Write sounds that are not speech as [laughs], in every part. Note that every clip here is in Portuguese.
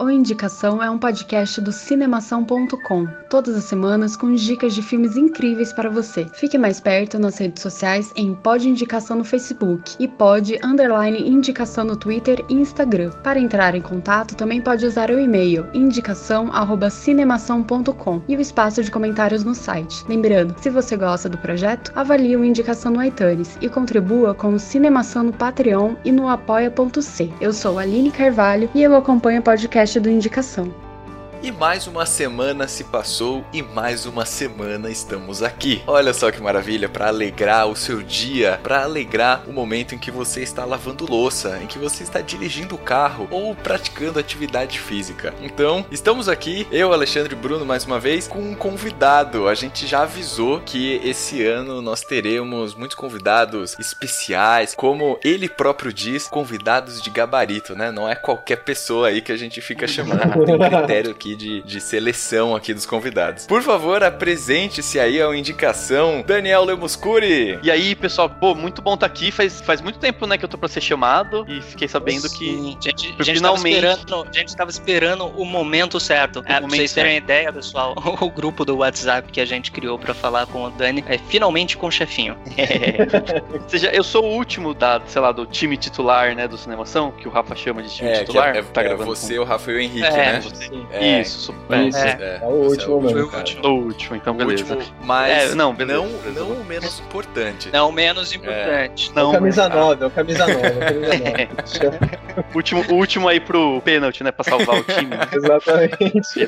O Indicação é um podcast do cinemação.com, todas as semanas com dicas de filmes incríveis para você. Fique mais perto nas redes sociais em Pod Indicação no Facebook e Pod Underline Indicação no Twitter e Instagram. Para entrar em contato, também pode usar o e-mail indicação@cinemação.com e o espaço de comentários no site. Lembrando, se você gosta do projeto, avalie o Indicação no iTunes e contribua com o Cinemação no Patreon e no apoia.c. Eu sou Aline Carvalho e eu acompanho o podcast do Indicação. E mais uma semana se passou e mais uma semana estamos aqui. Olha só que maravilha para alegrar o seu dia, para alegrar o momento em que você está lavando louça, em que você está dirigindo o carro ou praticando atividade física. Então, estamos aqui, eu, Alexandre Bruno, mais uma vez, com um convidado. A gente já avisou que esse ano nós teremos muitos convidados especiais, como ele próprio diz, convidados de gabarito, né? Não é qualquer pessoa aí que a gente fica chamando. Tem um [laughs] critério aqui de, de seleção aqui dos convidados. Por favor, apresente-se aí a indicação, Daniel Lemuscuri. E aí, pessoal, pô, muito bom estar aqui. Faz, faz muito tempo, né, que eu tô pra ser chamado. E fiquei sabendo que. Sim, gente, gente finalmente- Tava esperando, a gente tava esperando o momento certo. É, pra momento vocês terem ideia, pessoal, [laughs] o grupo do WhatsApp que a gente criou pra falar com o Dani é finalmente com o chefinho. [laughs] Ou seja, eu sou o último da, sei lá, do time titular, né, do Cinemação, que o Rafa chama de time É, que titular. é, tá é gravando você, o Rafael Henrique, É, né? Você. É, Isso, é, Isso. é, É o você último é mesmo. cara. sou o último, então O beleza. último, mas É, não, beleza, não, beleza. não o menos importante. Não menos importante. É o Não, camisa? 9, é o camisa 9, é o camisa 9. [laughs] o último, o último aí pro pênalti, né, pra salvar o time. né? [laughs] Exatamente.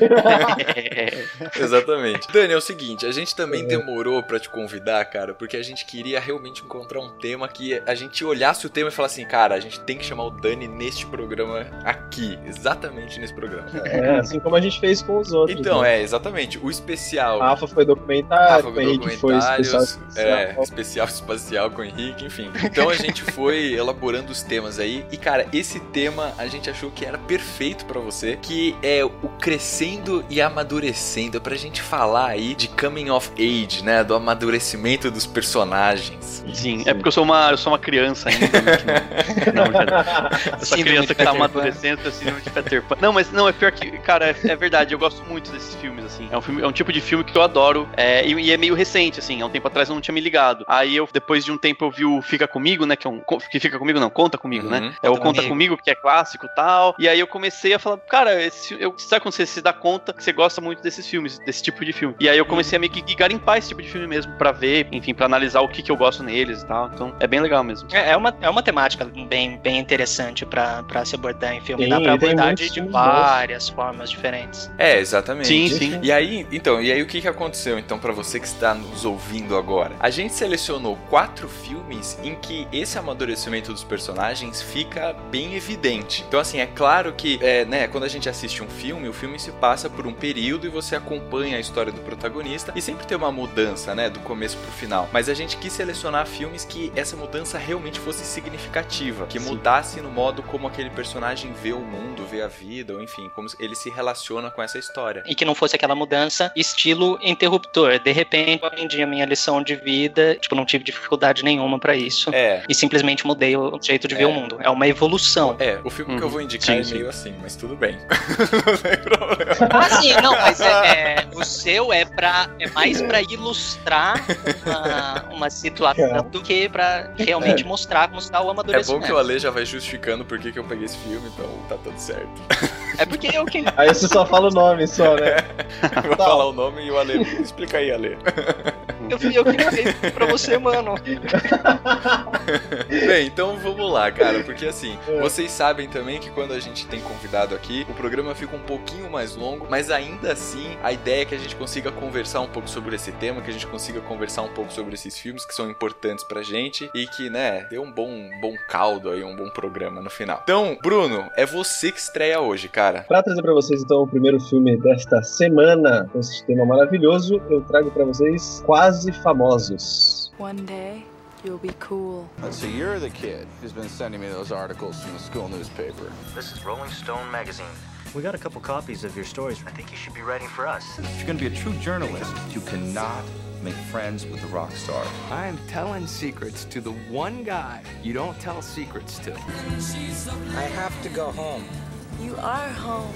[laughs] Exatamente. Dani, é o seguinte, a gente também demorou pra te convidar, cara, porque a gente queria realmente encontrar um tema que a gente olhasse o tema e falasse assim, cara, a gente tem que chamar o Dani neste programa aqui, exatamente nesse programa. É, assim como a gente fez com os outros. Então, né? é, exatamente, o especial. Rafa foi documentário, Rafa o Henrique foi especial. documentários, é, especial espacial com o Henrique, enfim. Então a gente foi [laughs] elaborando os temas aí e cara, esse tema a gente achou que era perfeito pra você, que é o crescendo e amadurecendo, é pra gente falar aí de coming of age, né, do amadurecimento dos personagens. Sim, é porque eu sou uma, eu sou uma criança ainda. né, Não, [laughs] não, já, essa Síndrome criança que tá amadurecendo, é síndrome de Peter Pan. Não, mas não, é pior que, cara, é, é verdade, eu gosto muito desses filmes, assim. É um, filme, é um tipo de filme que eu adoro, é, e, e é meio recente, assim, há um tempo atrás eu não tinha me ligado. Aí eu, depois de um tempo, eu vi o Fica Comigo, né, que é um, que Fica Comigo não, Conta Comigo, Uhum. né? É o Conta Comigo. Comigo, que é clássico e tal, e aí eu comecei a falar, cara, esse, eu, sabe quando você se dá conta que você gosta muito desses filmes, desse tipo de filme? E aí eu comecei a meio que garimpar esse tipo de filme mesmo, pra ver, enfim, pra analisar o que, que eu gosto neles e tal, então é bem legal mesmo. É, é uma, é uma temática bem, bem interessante pra, pra se abordar em filme. Sim, Dá pra abordar de, várias formas diferentes. É, exatamente. Sim, sim. E aí, então, e aí o que, que aconteceu então pra você que está nos ouvindo agora? A gente selecionou quatro filmes em que esse amadurecimento dos personagens fica bem evidente. Então, assim, é claro que, é, né, quando a gente assiste um filme, o filme se passa por um período e você acompanha a história do protagonista e sempre tem uma mudança, né, do começo pro final. Mas a gente quis selecionar filmes que essa mudança realmente fosse significativa, que Sim. mudasse no modo como aquele personagem vê o mundo, vê a vida, ou enfim, como ele se relaciona com essa história. E que não fosse aquela mudança estilo interruptor. De repente, eu aprendi a minha lição de vida, tipo, não tive dificuldade nenhuma pra isso. É. E simplesmente mudei o jeito de ver É. o mundo. É uma evolução. É, o filme que eu Uhum. vou indicar Sim, é sim. meio assim, mas tudo bem. [laughs] não tem problema. Ah, sim, não, mas é, é- o seu é para é mais pra ilustrar uma, uma situação do que pra realmente mostrar como está o É bom amadurecimento. que o Ale já vai justificando por que, que eu peguei esse filme, então tá tudo certo. [laughs] É porque eu que Aí você só fala o nome só, né? [laughs] Eu vou Tá. falar o nome e o Ale. Explica aí, Ale. [laughs] eu, fui eu que criei pra você, mano. [laughs] Bem, então vamos lá, cara, porque assim, É. vocês sabem também que quando a gente tem convidado aqui, o programa fica um pouquinho mais longo, mas ainda assim, a ideia é que a gente consiga conversar um pouco sobre esse tema, que a gente consiga conversar um pouco sobre esses filmes que são importantes pra gente e que, né, dê um bom, bom caldo aí, um bom programa no final. Então, Bruno, é você que estreia hoje, cara. Pra trazer pra vocês então o primeiro filme desta semana com esse tema maravilhoso, eu trago pra vocês Quase Quase Famosos. One day, you'll be cool. So you're the kid who's been sending me those articles from the school newspaper. This is Rolling Stone magazine. We got a couple copies of your stories. I think you should be writing for us. If you're gonna be a true journalist, you cannot make friends with the rock star. I'm telling secrets to the one guy you don't tell secrets to. I have to go home. You are home.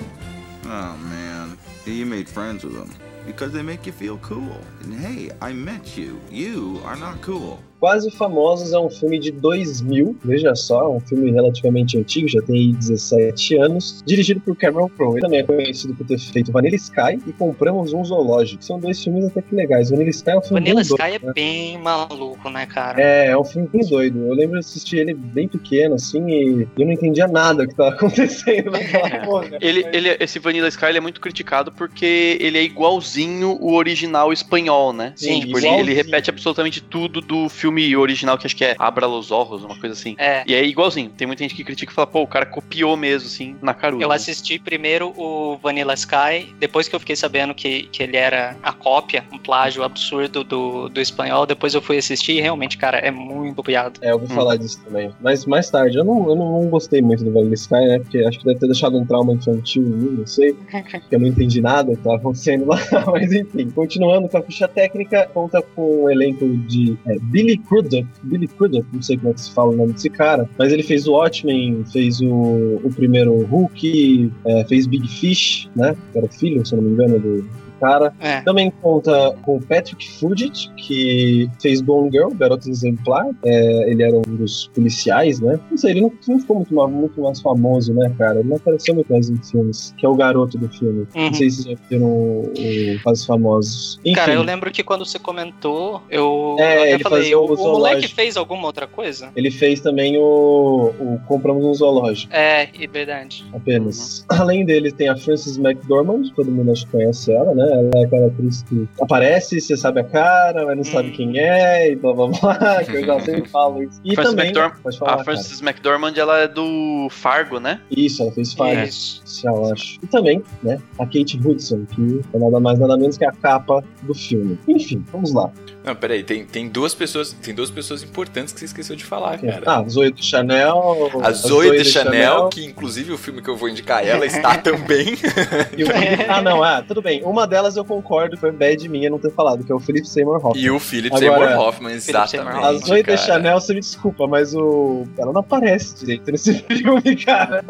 Oh man, you made friends with them because they make you feel cool. And hey, I met you. You are not cool. Quase Famosos é um filme de 2000, veja só, é um filme relativamente antigo, já tem 17 anos, dirigido por Cameron Crowe. Ele também é conhecido por ter feito Vanilla Sky e Compramos um Zoológico. São dois filmes até que legais. Vanilla Sky é um filme Vanilla bem Sky doido, é né? bem maluco, né, cara? É, é um filme bem doido. Eu lembro de assistir ele bem pequeno, assim, e eu não entendia nada que tava [laughs] acontecendo naquela porra. Ele, ele, esse Vanilla Sky ele é muito criticado porque ele é igualzinho o original espanhol, né? Sim, tipo, ele, ele repete absolutamente tudo do filme original, que acho que é Abra los Ojos, uma coisa assim. É. E é igualzinho. Tem muita gente que critica e fala, pô, o cara copiou mesmo, assim, na caruda. Eu assisti primeiro o Vanilla Sky, depois que eu fiquei sabendo que, que ele era a cópia, um plágio absurdo do, do espanhol, depois eu fui assistir e realmente, cara, é muito copiado. É, eu ouvi Hum. falar disso também. Mas mais tarde, eu não, eu não, não gostei muito do Vanilla Sky, né? Porque acho que deve ter deixado um trauma infantil em mim, não sei. Porque [laughs] eu não entendi nada que tava acontecendo lá. [laughs] Mas enfim, continuando com a ficha técnica, conta com um elenco de é, Billy Crudup. Billy Crudup, não sei como é que se fala o nome desse cara. Mas ele fez o Watchmen, fez o, o primeiro Hulk, é, fez Big Fish, né? Que era filho, se não me engano, do cara. É. Também conta com o Patrick Fugit, que fez Gone Girl, Garota Exemplar. É, ele era um dos policiais, né? Não sei, ele não, não ficou muito, muito mais famoso, né, cara? Ele não apareceu muito mais em filmes, que é o garoto do filme. Uhum. Não sei se vocês já viram o, o Quase Famosos. Enfim, Cara, eu lembro que quando você comentou, eu, É, eu até falei, o, o moleque fez alguma outra coisa? ele fez também o, o Compramos um Zoológico. É, é verdade. apenas. Além dele, tem a Frances McDormand, todo mundo acho que conhece ela, né? Ela é aquela atriz que aparece, você sabe a cara, mas não sabe quem é, e blá blá blá, [laughs] que eu já [laughs] sempre falo isso. E Frances também. Pode falar, A Frances McDormand, ela é do Fargo, né? Isso, ela fez Fargo. Isso. Oficial, acho. E também, né, a Kate Hudson, que é nada mais nada menos que a capa do filme. Enfim, vamos lá. Não, peraí, tem, tem duas pessoas, tem duas pessoas importantes que você esqueceu de falar, cara. Ah, Zoe de Chanel. A Zoe de Chanel, que inclusive o filme que eu vou indicar ela está [laughs] também. E o Ah, não, ah, tudo bem. Uma delas eu concordo, foi bad minha não ter falado, que é o Philip Seymour Hoffman. E o Philip Agora, Seymour Hoffman, exatamente. A Zoe de cara. Chanel, você me desculpa, mas o. Ela não aparece direito nesse [laughs] filme, cara.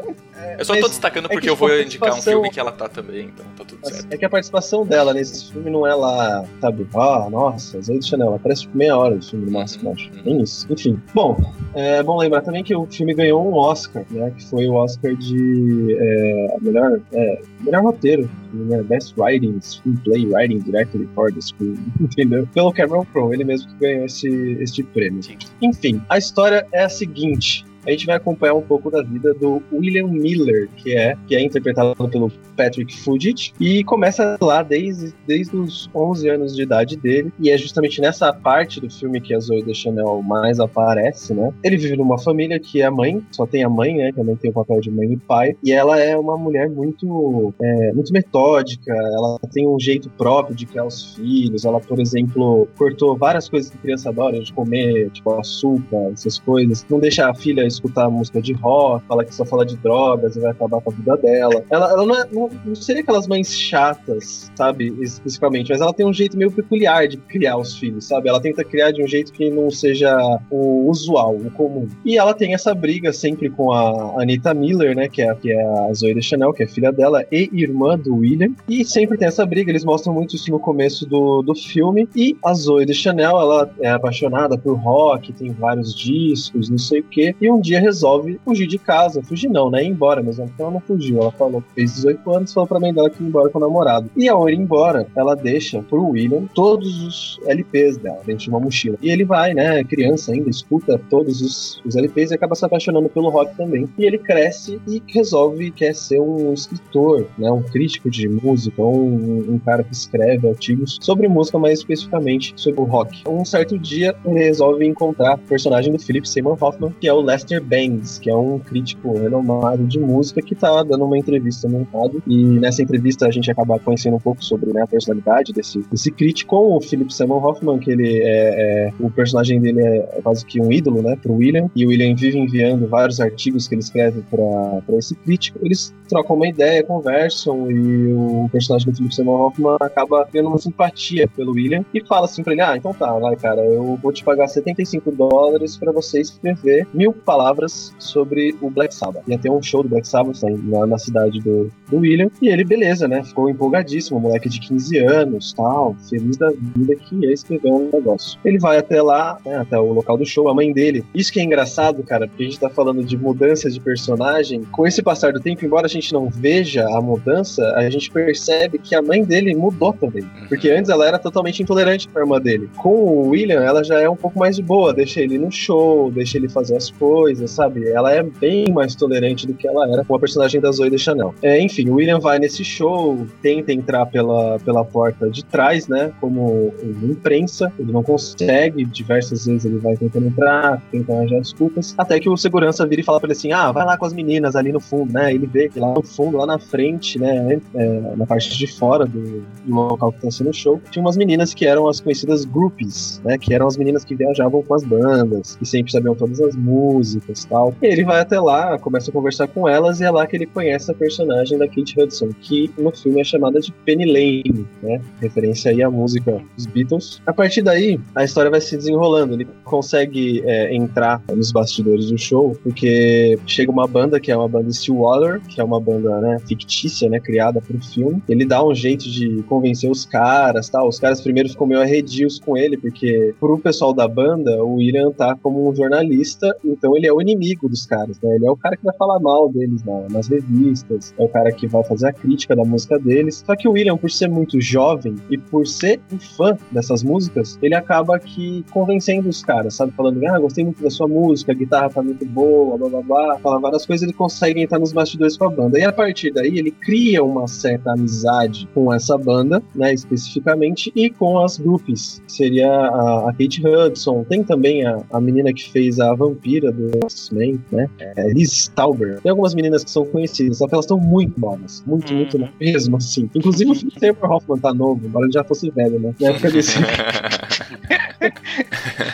Eu só tô destacando é porque que, eu vou a indicar um participação- filme que ela tá também, então tá tudo certo. É que a participação dela nesse filme não é lá, sabe? Ah, nossa, Zoe Chanel. Ela aparece meia hora de filme no máximo, acho. Nem isso. Enfim. Bom, é bom lembrar também que o filme ganhou um Oscar, né? Que foi o Oscar de é, melhor, é, melhor roteiro. né, Best Writing, Screenplay, Writing Directly for the Screen, [laughs] entendeu? Pelo Cameron Crowe, ele mesmo que ganhou esse, esse prêmio. Sim. Enfim, a história é a seguinte. A gente vai acompanhar um pouco da vida do William Miller, que é, que é interpretado pelo Patrick Fugit, e começa lá desde, desde os 11 anos de idade dele, e é justamente nessa parte do filme que a Zoe Deschanel mais aparece, né? Ele vive numa família que é a mãe, só tem a mãe, né? Que mãe tem o papel de mãe e pai, e ela é uma mulher muito, é, muito metódica, ela tem um jeito próprio de criar os filhos, ela, por exemplo, cortou várias coisas que criança adora de comer, tipo açúcar, essas coisas, não deixa a filha escutar música de rock, fala que só fala de drogas e vai acabar com a vida dela. Ela, ela não, é, não, não seria aquelas mães chatas, sabe, especificamente, mas ela tem um jeito meio peculiar de criar os filhos, sabe? Ela tenta criar de um jeito que não seja o usual, o comum. E ela tem essa briga sempre com a Anita Miller, né, que é, que é a Zoe Deschanel, que é filha dela e irmã do William, e sempre tem essa briga, eles mostram muito isso no começo do, do filme, e a Zoe Deschanel, ela é apaixonada por rock, tem vários discos, não sei o quê, e um dia resolve fugir de casa, fugir não, né, ir embora, mas ela não fugiu, ela falou que fez 18 anos, falou pra mãe dela que ia embora com o namorado. E ao ir embora, ela deixa pro William todos os LPs dela dentro de uma mochila. E ele vai, né, criança ainda, escuta todos os, os LPs e acaba se apaixonando pelo rock também. E ele cresce e resolve quer ser um escritor, né, um crítico de música, um, um cara que escreve artigos sobre música, mais especificamente sobre o rock. Um certo dia, ele resolve encontrar o personagem do Philip Seymour Hoffman, que é o Lester Roger Banks, que é um crítico renomado de música que tá dando uma entrevista no rádio. E nessa entrevista a gente acaba conhecendo um pouco sobre né, a personalidade desse, desse crítico, o Philip Seymour Hoffman, que ele é, é, o personagem dele é quase que um ídolo, né, pro William. E o William vive enviando vários artigos que ele escreve para esse crítico. Eles trocam uma ideia, conversam e o personagem do Philip Seymour Hoffman acaba tendo uma simpatia pelo William e fala assim pra ele: Ah, então tá, vai, cara, eu vou te pagar 75 dólares para você escrever mil palavras sobre o Black Sabbath. Ia ter um show do Black Sabbath na, na cidade do, do William e ele, beleza, né? Ficou empolgadíssimo, moleque de 15 anos, tal, feliz da vida que ia escrever um negócio. Ele vai até lá, né, até o local do show, a mãe dele. Isso que é engraçado, cara, porque a gente tá falando de mudança de personagem. Com esse passar do tempo, embora a gente não veja a mudança, a gente percebe que a mãe dele mudou também. Porque antes ela era totalmente intolerante com a irmã dele. Com o William, ela já é um pouco mais de boa, deixa ele no show, deixa ele fazer as coisas, sabe? Ela é bem mais tolerante do que ela era com a personagem da Zoe de Chanel. É, enfim, o William vai nesse show, tenta entrar pela, pela porta de trás, né? Como imprensa, ele não consegue, diversas vezes ele vai tentando entrar, tenta arranjar desculpas, até que o segurança vira e fala pra ele assim: ah, vai lá com as meninas ali no fundo, né? Ele vê que lá no fundo, lá na frente, né? É, na parte de fora do, do local que tá sendo o show, tinha umas meninas que eram as conhecidas groupies, né? Que eram as meninas que viajavam com as bandas, que sempre sabiam todas as músicas e tal. E ele vai até lá, começa a conversar com elas, e é lá que ele conhece a personagem da Kate Hudson, que no filme é chamada de Penny Lane, né? Referência aí à música dos Beatles. A partir daí, a história vai se desenrolando. Ele consegue é, entrar nos bastidores do show, porque chega uma banda que é uma banda Stillwater, que é uma banda né, fictícia, né? Criada pro filme. Ele dá um jeito de convencer os caras, tal. Os caras primeiro ficam meio arredios com ele, porque pro pessoal da banda, o William tá como um jornalista, então ele é o inimigo dos caras, né? Ele é o cara que vai falar mal deles né, nas revistas, é o cara que vai fazer a crítica da música deles. Só que o William, por ser muito jovem e por ser um fã dessas músicas, ele acaba que convencendo os caras, sabe? Falando, ah, gostei muito da sua música, a guitarra tá muito boa, blá blá blá, fala várias coisas, ele consegue entrar nos bastidores com a banda. E a partir daí, ele cria uma certa amizade com essa banda, né, especificamente, e com as groupies, seria a, a Kate Hudson, tem também a, a menina que fez a vampira do X-Men, né, é, Liz Tauber. Tem algumas meninas que são conhecidas, só que elas estão muito novas, muito, Hum. muito novas mesmo, assim. Inclusive o Philip Seymour Hoffman tá novo, embora ele já fosse velho, né, na época desse... [laughs]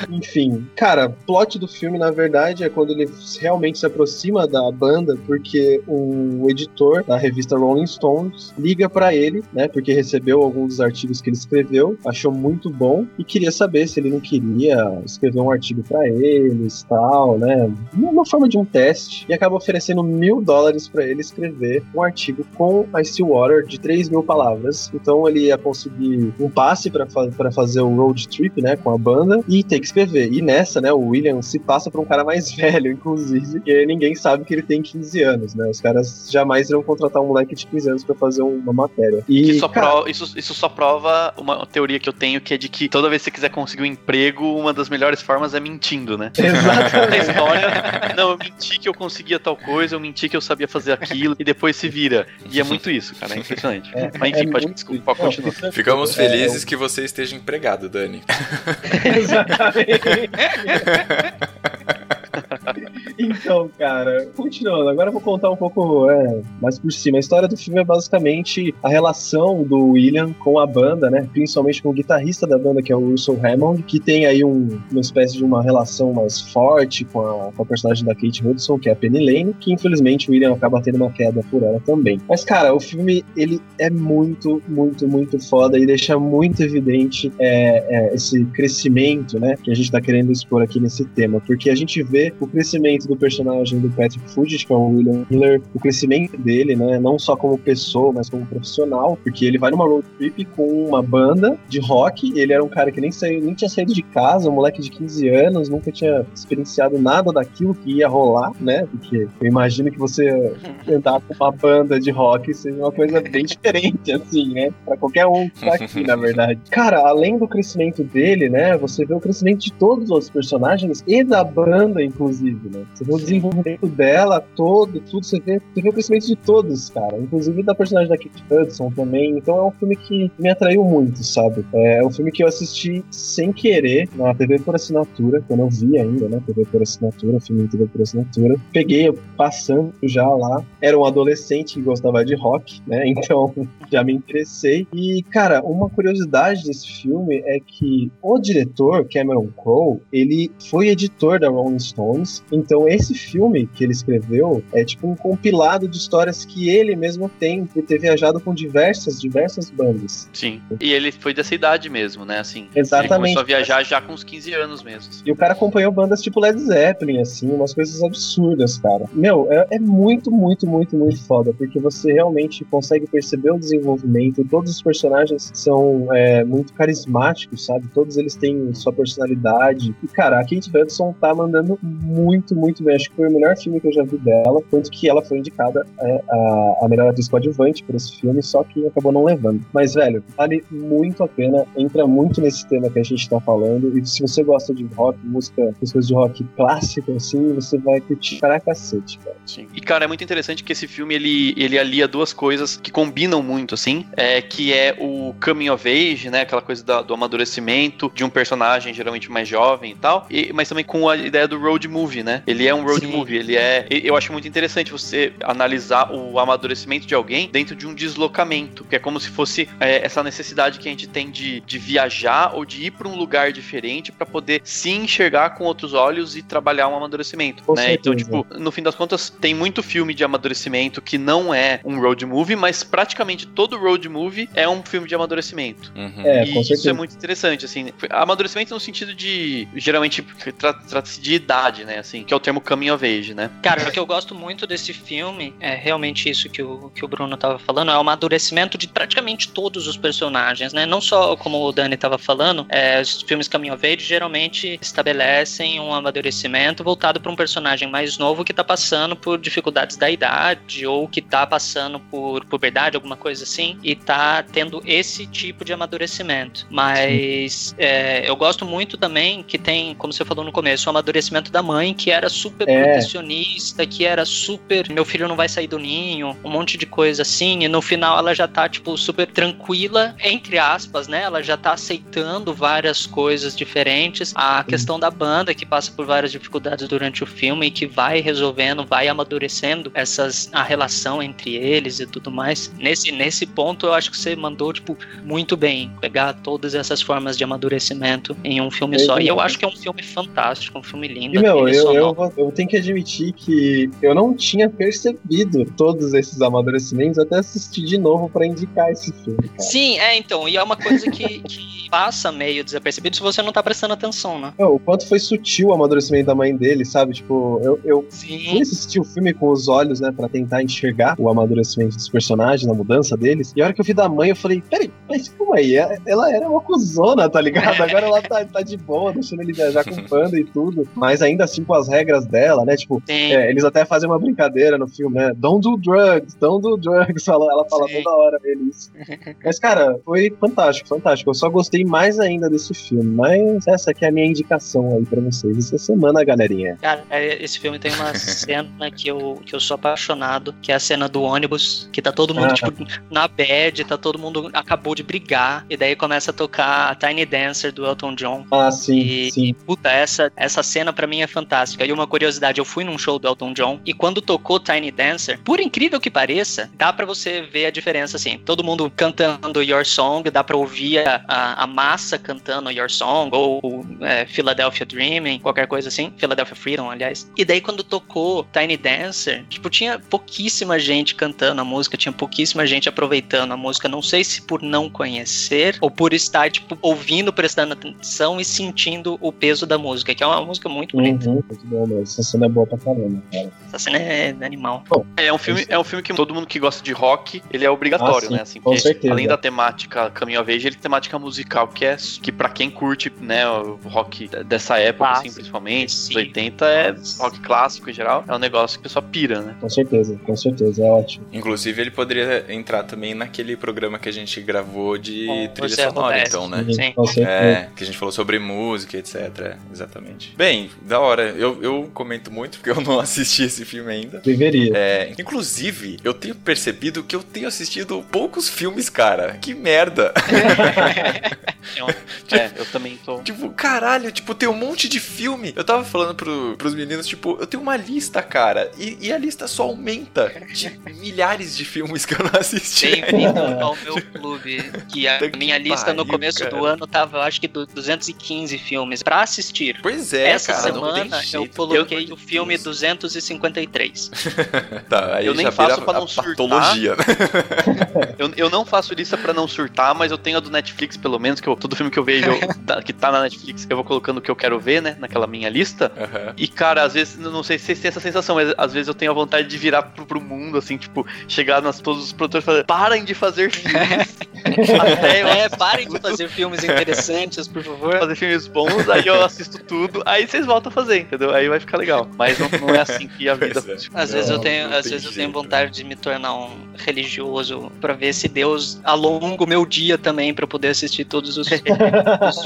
Enfim, cara, plot do filme, na verdade, é quando ele realmente se aproxima da banda, porque o editor da revista Rolling Stones liga pra ele, né? Porque recebeu alguns dos artigos que ele escreveu, achou muito bom e queria saber se ele não queria escrever um artigo pra eles, tal, né? Uma forma de um teste e acaba oferecendo mil dólares pra ele escrever um artigo com a Stillwater de 3 mil palavras. Então ele ia conseguir um passe pra fa fazer o road trip, né? Com a banda e ter que escrever. E nessa, né? O William se passa pra um cara mais [laughs] velho, inclusive, e ninguém sabe que ele tem 15 anos, né? Os caras jamais irão contratar um moleque de 15 anos pra fazer uma matéria. E, Que só cara, pro- isso, isso só prova uma teoria que eu tenho, que é de que toda vez que você quiser conseguir um emprego, uma das melhores formas é mentindo, né? [laughs] Exatamente. [laughs] [laughs] Não, eu menti que eu conseguia tal coisa, eu menti que eu sabia fazer aquilo, e depois se vira. E é muito isso, cara, é impressionante. É, Mas enfim, é pode, muito desculpa, pode continuar. Ficamos é, felizes que você esteja empregado, Dani. [laughs] Exatamente. [laughs] Então, cara, continuando, agora eu vou contar um pouco é, mais por cima. A história do filme é basicamente a relação do William com a banda, né? Principalmente com o guitarrista da banda, que é o Russell Hammond, que tem aí um- uma espécie de uma relação mais forte com a, com a personagem da Kate Hudson, que é a Penny Lane, que infelizmente o William acaba tendo uma queda por ela também. Mas, cara, o filme, ele é muito, muito, muito foda e deixa muito evidente é, é, esse crescimento, né, que a gente tá querendo expor aqui nesse tema, porque a gente vê o crescimento do personagem do Patrick Fugit, que é o William Miller, o crescimento dele, né, não só como pessoa, mas como profissional, porque ele vai numa road trip com uma banda de rock, ele era um cara que nem, saiu, nem tinha saído de casa, um moleque de 15 anos, nunca tinha experienciado nada daquilo que ia rolar, né, porque eu imagino que você andar com uma banda de rock seja uma coisa bem diferente, assim, né, pra qualquer um que tá aqui, na verdade. Cara, além do crescimento dele, né, você vê o crescimento de todos os personagens e da banda, inclusive, né, você vê o desenvolvimento dela todo, tudo, você vê, você vê o crescimento de todos, cara. Inclusive da personagem da Kate Hudson também. Então é um filme que me atraiu muito, sabe? É um filme que eu assisti sem querer na TV por assinatura, quando eu vi ainda, né? TV por assinatura, filme em TV por assinatura. Peguei passando já lá. Era um adolescente que gostava de rock, né? [laughs] Então já me interessei. E, cara, uma curiosidade desse filme é que o diretor, Cameron Crowe, ele foi editor da Rolling Stones. Então esse filme que ele escreveu é tipo um compilado de histórias que ele mesmo tem por ter viajado com diversas, diversas bandas. Sim. E ele foi dessa idade mesmo, né? Assim. Exatamente. Ele começou a viajar já com uns 15 anos mesmo. E o cara acompanhou bandas tipo Led Zeppelin, assim, umas coisas absurdas, cara. Meu, é, é muito, muito, muito, muito foda, porque você realmente consegue perceber o desenvolvimento, todos os personagens são é, muito carismáticos, sabe? Todos eles têm sua personalidade. E, cara, a Kate Hudson tá mandando muito, muito bem. Acho que foi o melhor filme que eu já vi dela, tanto que ela foi indicada é, a, a melhor atriz coadjuvante por esse filme, só que acabou não levando. Mas, velho, vale muito a pena, entra muito nesse tema que a gente tá falando, e se você gosta de rock, música, coisas de rock clássico, assim, você vai curtir para cacete, cara. Sim. E, cara, é muito interessante que esse filme, ele, ele alia duas coisas que combinam muito, assim, é, que é o coming of age, né, aquela coisa da- do amadurecimento de um personagem geralmente mais jovem e tal, e- mas também com a ideia do road movie, né, ele é um road Sim. movie, ele é, e- eu acho muito interessante você analisar o amadurecimento de alguém dentro de um deslocamento, que é como se fosse é, essa necessidade que a gente tem de, de viajar ou de ir para um lugar diferente para poder se enxergar com outros olhos e trabalhar um amadurecimento, Com né, então, tipo, no fim das contas, tem muito filme de amadurecimento que não é um road movie, mas praticamente todo road movie é um filme de amadurecimento. Uhum. É, e isso é muito interessante, assim. Amadurecimento no sentido de. Geralmente tra- trata-se de idade, né? Assim, que é o termo coming of age, né? Cara, o que eu gosto muito desse filme é realmente isso que o, que o Bruno tava falando, é o amadurecimento de praticamente todos os personagens, né? Não só como o Dani tava falando, é, os filmes Coming of Age geralmente estabelecem um amadurecimento voltado para um personagem mais novo que tá passando por dificuldades da idade ou que tá passando por puberdade, alguma coisa assim, e tá tendo esse tipo de amadurecimento. Mas é, eu gosto muito também que tem, como você falou no começo, o amadurecimento da mãe, que era super É. protecionista, que era super. Meu filho não vai sair do ninho, um monte de coisa assim, e no final ela já tá, tipo, super tranquila, entre aspas, né? Ela já tá aceitando várias coisas diferentes. A questão da banda, que passa por várias dificuldades durante o filme e que vai resolvendo, vai amadurecendo essas a relação entre eles e tudo mais. Nesse, nesse ponto, eu acho que você mandou, tipo, muito bem. Pegar todas essas formas de amadurecimento em um filme só. E eu acho que é um filme fantástico, um filme lindo. E, meu, eu, eu, vou- eu tenho que admitir que eu não tinha percebido todos esses amadurecimentos até assistir de novo pra indicar esse filme, cara. Sim, é, então, e é uma coisa que, [laughs] que passa meio desapercebido se você não tá prestando atenção, né? Meu, o quanto foi sutil o amadurecimento da mãe dele, sabe? Tipo, eu, eu fui assistir o filme com os olhos, né, pra tentar enxergar o amadurecimento dos personagens, a mudança deles. E a hora que eu vi da mãe, eu falei, peraí, mas calma aí, ela- ela era uma cuzona, tá ligado? Agora ela tá, tá de boa, deixando ele viajar com banda e tudo. Mas ainda assim com as regras dela, né? Tipo, é, eles até fazem uma brincadeira no filme, né? Don't do drugs, don't do drugs. [laughs] Fala- Ela fala toda hora dele isso. [laughs] Mas, cara, foi fantástico, fantástico. Eu só gostei mais ainda desse filme. Mas essa aqui é a minha indicação aí pra vocês essa semana, galerinha. Cara, é, esse filme tem uma [laughs] cena que eu, que eu sou apaixonado, que é a cena do ônibus, que tá todo mundo, Ah. tipo, na bad, tá todo mundo acabou de brigar, e daí começa a tocar a Tiny Dancer do Elton John. Ah, sim, E, sim. puta, essa, essa cena pra mim é fantástica. E uma curiosidade, eu fui num show do Elton John, e quando tocou Tiny Dancer, por incrível que pareça, dá pra você ver a diferença, assim. Todo mundo cantando Your Song, dá pra ouvir a, a, massa cantando Your Song, ou é, Philadelphia Dreaming, qualquer coisa assim. Philadelphia Freedom, aliás. E daí quando tocou Tiny Dancer, tipo, tinha pouquíssima gente cantando a música, tinha pouquíssima gente aproveitando a música. Não sei se por não conhecer, ou por estar, tipo, ouvindo, prestando atenção e sentindo o peso da música, que é uma música muito bonita. Uhum, muito bom. Essa cena é boa pra caramba, cara. Essa cena é animal. É um filme, é um filme que todo mundo que gosta de rock, ele é obrigatório, Ah, sim, né? Assim, com porque certeza. além da temática Caminho of Age, ele tem temática musical que é que para quem curte, né, o rock dessa época assim, Clássico, principalmente, dos 80 é rock clássico em geral, é um negócio que o pessoal pira, né? Com certeza, com certeza, é ótimo. Inclusive, ele poderia entrar também naquele programa que a gente gravou de Com trilha sonora, então, né? Sim. É, que a gente falou sobre música, etc. Exatamente. Bem, da hora. Eu, eu recomendo muito, porque eu não [laughs] assisti esse filme ainda. Deveria. É, inclusive, eu tenho percebido que eu tenho assistido poucos filmes, cara. Que merda. Eu, [laughs] é, eu também tô. Tipo, caralho, tipo, tem um monte de filme. Eu tava falando pro, pros meninos, tipo, eu tenho uma lista, cara. E, e a lista só aumenta de milhares de filmes que eu não assisti. Bem-vindo ao meu clube. Que a que minha lista no pariu, começo cara. do ano tava, eu acho que, do 215 filmes pra assistir. Pois é, Essa cara, não tem semana eu jeito. coloquei o filme 253. [laughs] Tá, aí Eu nem já faço vira pra a não surtar. patologia, né? [laughs] Eu, eu não faço lista pra não surtar, mas eu tenho a do Netflix, pelo menos, que eu, todo filme que eu vejo eu- [laughs] que tá na Netflix, eu vou colocando o que eu quero ver, né? Naquela minha lista. Aham. E, cara, às vezes, não sei se vocês têm essa sensação, mas às vezes eu tenho a vontade de virar pro, pro mundo, assim, tipo, chegar nas todos os produtores e falar, parem de fazer filmes. Até eu É, parem de fazer filmes interessantes, por favor. fazer filmes bons, aí eu assisto tudo, aí vocês voltam a fazer, entendeu? Aí vai ficar legal. Mas não, não é assim que a vida é. funciona. Às vezes eu Não, tenho, não às vezes eu tenho jeito, vontade de me tornar um religioso pra ver se Deus alonga o meu dia também pra eu poder assistir todos os [laughs] filmes.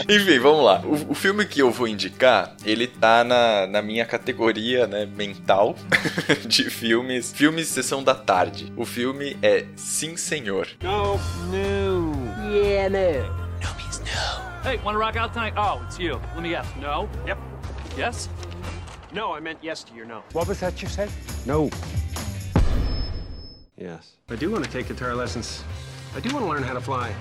Enfim, vamos lá. O, o filme que eu vou indicar, ele tá na, na minha categoria, né, mental [laughs] de filmes. Filmes Sessão da Tarde. O filme é Sim Senhor. No. Yeah, no. No means no. Hey, wanna rock out tonight? Oh, it's you. Let me guess. No? Yep. Yes? No, I meant yes to your no. What was that you said? No. Yes. I do want to take guitar lessons. I do want to learn how to fly.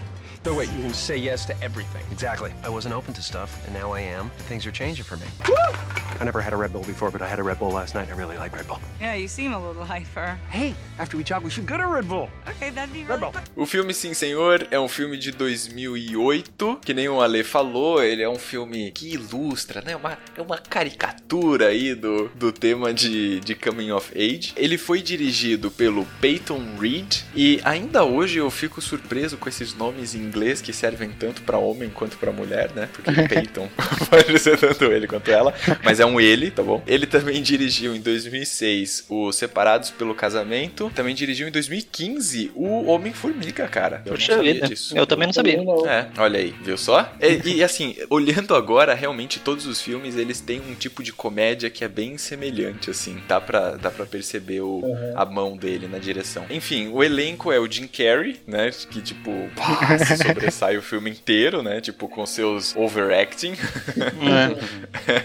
No, wait, you can say yes to everything. Exactly. I wasn't open to stuff, and now I am. Things are changing for me. I never had a Red Bull before, but I had a Red Bull last night. I really like Red Bull. Yeah, you seem a little hyper. Hey, after we talk, we should go to Red Bull. Okay, that'd be really fun. O filme Sim Senhor é um filme de 2008, que nem o Ale falou, ele é um filme que ilustra, né? Uma, é uma caricatura aí do, do tema de, de Coming of Age. Ele foi dirigido pelo Peyton Reed e ainda hoje eu fico surpreso com esses nomes em inglês que servem tanto pra homem quanto pra mulher, né? Porque Peyton [laughs] pode ser tanto ele quanto ela, mas é um ele, tá bom? Ele também dirigiu em 2006 o Separados pelo Casamento, também dirigiu em 2015 o Homem-Formiga, cara. Eu Puxa não sabia vida, disso. eu também não sabia. É, olha aí, viu só? E, e, assim, olhando agora, realmente todos os filmes eles têm um tipo de comédia que é bem semelhante, assim. Dá pra, dá pra perceber o, a mão dele na direção. Enfim, o elenco é o Jim Carrey, né? Que tipo, pá, sobressai o filme inteiro, né? Tipo, com seus overacting.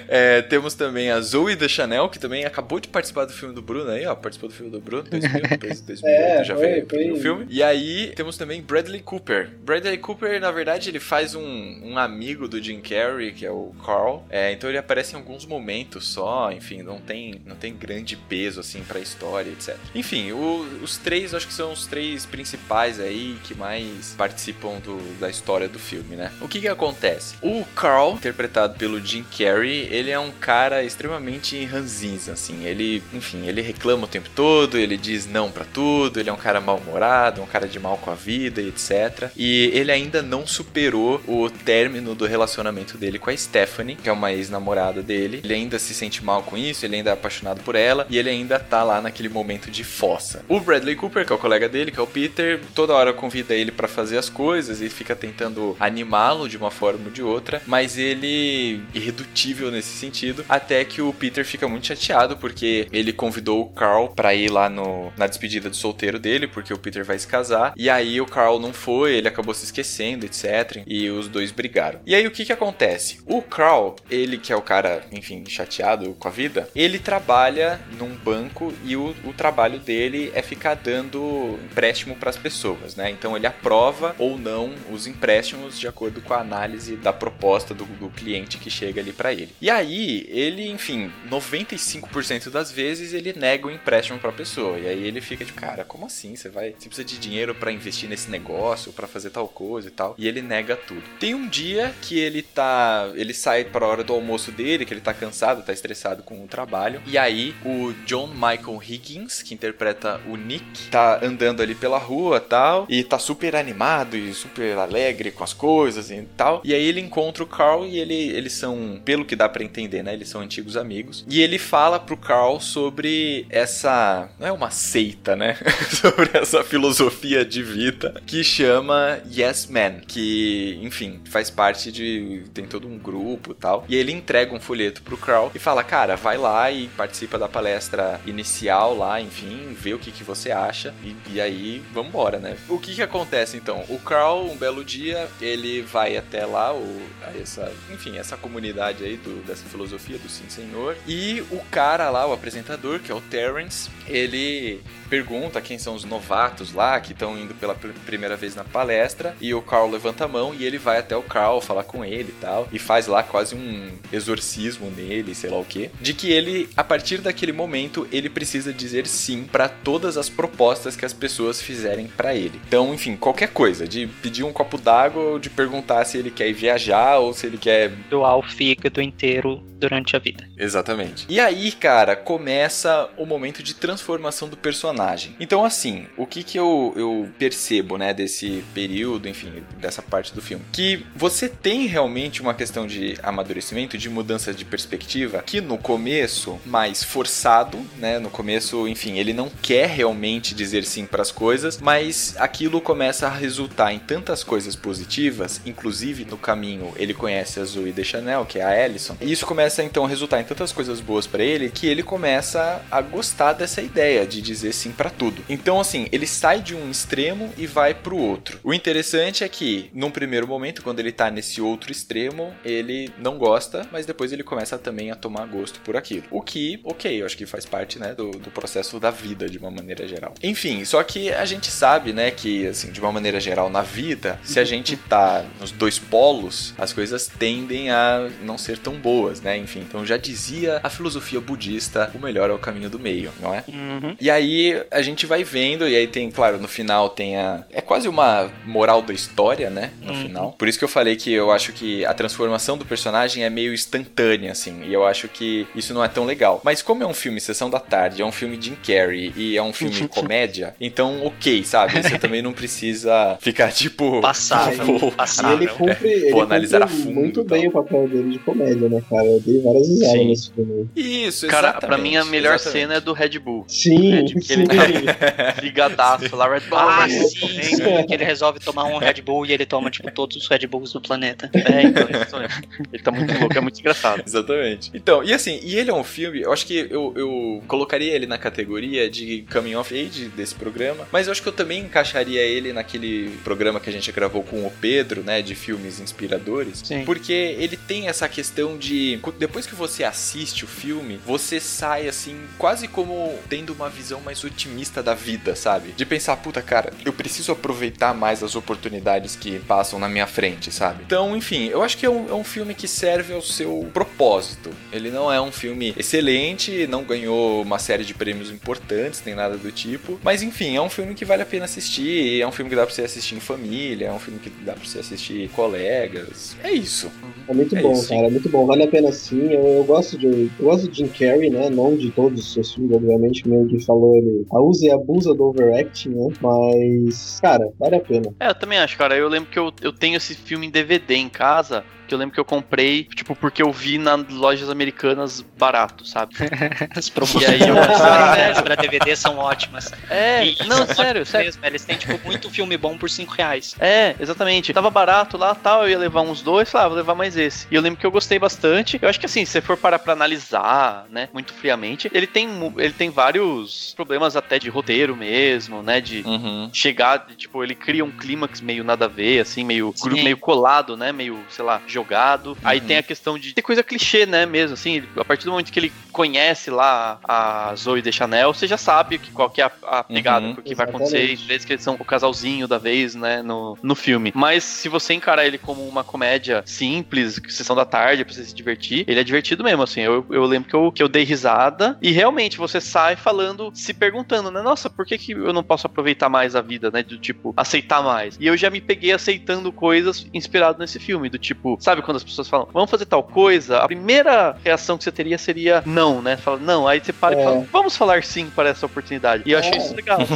É, [laughs] temos também a Zoe da Chanel, que também acabou de participar do filme do Bruno aí, ó. Participou do filme do Bruno, 2000, 2008 [laughs] É, já foi, veio no filme. E aí temos também Bradley Cooper. Bradley Cooper, na verdade, ele faz um, um amigo do Jim Carrey, que é o Carl. É, então ele aparece em alguns momentos só, enfim, não tem, não tem grande peso assim pra história, etc. Enfim, o- os três, acho que são os três principais aí que mais participam do- da história do filme, né? O que que acontece? O Carl, interpretado pelo Jim Carrey, ele é um cara extremamente ranzinza, assim. Ele, enfim, ele reclama o tempo todo, ele diz não pra tudo, ele é um cara mal-humorado, um cara de mal com a vida, e etc. E ele ainda não superou o término do relacionamento dele com a Stephanie, que é uma ex-namorada dele. Ele ainda se sente mal com isso, ele ainda é apaixonado por ela, e ele ainda tá lá naquele momento de fossa. O Bradley Cooper, que é o colega dele, que é o Peter, toda hora convida ele pra fazer as coisas e fica tentando animá-lo de uma forma ou de outra, mas ele irredutível nesse sentido, até que o Peter fica muito chateado porque ele convidou o Carl pra ir lá no, na despedida de solteiro dele, porque o Peter vai se casar, e aí o Carl não foi, ele acabou se esquecendo, etc, e os dois brigaram. E aí o que que acontece? O Carl, ele que é o cara, enfim, chateado com a vida, ele trabalha num banco e o, o trabalho dele é ficar dando empréstimo pras pessoas, né? Então ele aprova ou não os empréstimos de acordo com a análise da proposta do, do cliente que chega ali pra ele. E aí, ele, enfim, 95% das vezes ele nega o empréstimo pra pessoa. E aí ele fica tipo, cara, como assim? Você vai, você precisa de dinheiro pra investir nesse negócio, pra fazer tal coisa e tal. E ele nega tudo. Tem um dia que ele tá, ele sai para a hora do almoço dele, que ele tá cansado, tá estressado com o trabalho. E aí o John Michael Higgins, que interpreta o Nick, tá andando ali pela rua, tal, e tá super animado e su- super alegre com as coisas e tal. E aí ele encontra o Carl e ele, eles são, pelo que dá para entender, né? Eles são antigos amigos. E ele fala pro Carl sobre essa. Não é uma seita, né? [laughs] sobre essa filosofia de vida que chama Yes Man. Que, enfim, faz parte de. tem todo um grupo tal. E ele entrega um folheto pro Carl e fala: Cara, vai lá e participa da palestra inicial lá, enfim, vê o que, que você acha. E, e aí, vambora, né? O que que acontece então? O Carl, um belo dia, ele vai até lá, o, essa, enfim, essa comunidade aí do, dessa filosofia do Sim Senhor. E o cara lá, o apresentador, que é o Terrence, ele pergunta quem são os novatos lá que estão indo pela pr- primeira vez na palestra e o Carl levanta a mão e ele vai até o Carl falar com ele e tal e faz lá quase um exorcismo nele, sei lá o que, de que ele a partir daquele momento ele precisa dizer sim para todas as propostas que as pessoas fizerem para ele. Então, enfim, qualquer coisa, de pedir um copo d'água ou de perguntar se ele quer ir viajar ou se ele quer Doar o fígado inteiro durante a vida. Exatamente. E aí, cara, começa o momento de transformação do personagem. Então, assim, o que que eu, eu percebo, né, desse período, enfim, dessa parte do filme? Que você tem realmente uma questão de amadurecimento, de mudança de perspectiva, que no começo, mais forçado, né, no começo, enfim, ele não quer realmente dizer sim para as coisas, mas aquilo começa a resultar em tantas coisas positivas, inclusive no caminho ele conhece a Zoe de Chanel, que é a Ellison, e isso começa então a resultar em tantas coisas boas para ele que ele começa a gostar dessa ideia de dizer sim para tudo. Então, assim, ele sai de um extremo e vai pro outro. O interessante é que, num primeiro momento, quando ele tá nesse outro extremo, ele não gosta, mas depois ele começa também a tomar gosto por aquilo. O que, ok, eu acho que faz parte, né, do, do processo da vida de uma maneira geral. Enfim, só que a gente sabe, né, que, assim, de uma maneira geral na vida, se a gente tá nos dois polos, as coisas tendem a não ser tão boas, né? Enfim, então já dizia a filosofia budista, o melhor é o caminho do meio, não é? Uhum. E aí a gente vai vendo, e aí tem, claro, no final tem a. É quase uma moral da história, né? No Uhum. final. Por isso que eu falei que eu acho que a transformação do personagem é meio instantânea, assim. E eu acho que isso não é tão legal. Mas como é um filme Sessão da Tarde, é um filme Jim Carrey e é um filme [laughs] comédia, então ok, sabe? Você também não precisa ficar tipo. Passável, vou, passável. E ele cumpre, ele vou analisar a cumpre fundo. muito bem o papel dele de comédia, né, cara? Eu dei várias risadas Sim. nesse filme. Isso, Cara, pra mim a melhor exatamente. cena é do Red Bull. Sim, É, tipo, que sim. ele tá [laughs] ligadaço lá, Red Bull. Ah, Red Bull. sim, que ele resolve tomar um Red Bull e ele toma, tipo, todos os Red Bulls do planeta. É, então, isso é. ele tá muito louco, é muito engraçado. Exatamente. Então, e assim, e ele é um filme, eu acho que eu, eu colocaria ele na categoria de coming of age desse programa, mas eu acho que eu também encaixaria ele naquele programa que a gente gravou com o Pedro, né, de filmes inspiradores, Sim. porque ele tem essa questão de depois que você assiste o filme, você sai assim, quase como tendo uma visão mais otimista da vida, sabe? De pensar, puta, cara, eu preciso aproveitar mais as oportunidades que passam na minha frente, sabe? Então, enfim, eu acho que é um, é um filme que serve ao seu propósito. Ele não é um filme excelente, não ganhou uma série de prêmios importantes, nem nada do tipo. Mas enfim, é um filme que vale a pena assistir. É um filme que dá pra você assistir em família, é um filme que dá pra você assistir colegas. É isso. É muito É bom, isso. cara, é muito bom. Vale a pena sim. Eu, eu gosto de. Eu gosto de Jim Carrey, né? Não de todos os seus filmes, obviamente, como o Gui falou, ele usa e abusa do overacting, né? Mas, cara, vale a pena. É, eu também acho, cara. Eu lembro que eu, eu tenho esse filme em DVD em casa. Que eu lembro que eu comprei, tipo, porque eu vi nas lojas americanas barato, sabe? [laughs] As E promoções aí eu- pra DVD são ótimas. É, E não, são sério, sério. Mesmo, eles têm, tipo, muito filme bom por 5 reais. É, exatamente. Tava barato lá tal, eu ia levar uns dois, falava, ah, vou levar mais esse. E eu lembro que eu gostei bastante. Eu acho que assim, se você for parar pra analisar, né, muito friamente, ele tem, ele tem vários problemas até de roteiro mesmo, né, de Uhum. chegar, de, tipo, ele cria um clímax meio nada a ver, assim, meio, Sim. meio colado, né, meio, sei lá, jogado. Aí Uhum. tem a questão de ter coisa clichê, né, mesmo, assim, a partir do momento que ele conhece lá a Zoe de Chanel, você já sabe que, qual que é a, a pegada, Uhum. que vai acontecer, vezes que eles são o casalzinho da vez, né, no, no filme. Mas se você encarar ele como uma comédia simples, sessão da tarde, pra você se divertir, ele é divertido mesmo, assim. Eu, eu lembro que eu, que eu dei risada e realmente você sai falando, se perguntando, né, nossa, por que, que eu não posso aproveitar mais a vida, né, do tipo, aceitar mais. E eu já me peguei aceitando coisas inspirado nesse filme, do tipo, sabe quando as pessoas falam, vamos fazer tal coisa, a primeira reação que você teria seria não, né? Fala, não, aí você para É. e fala, vamos falar sim para essa oportunidade. E eu achei isso legal. [laughs]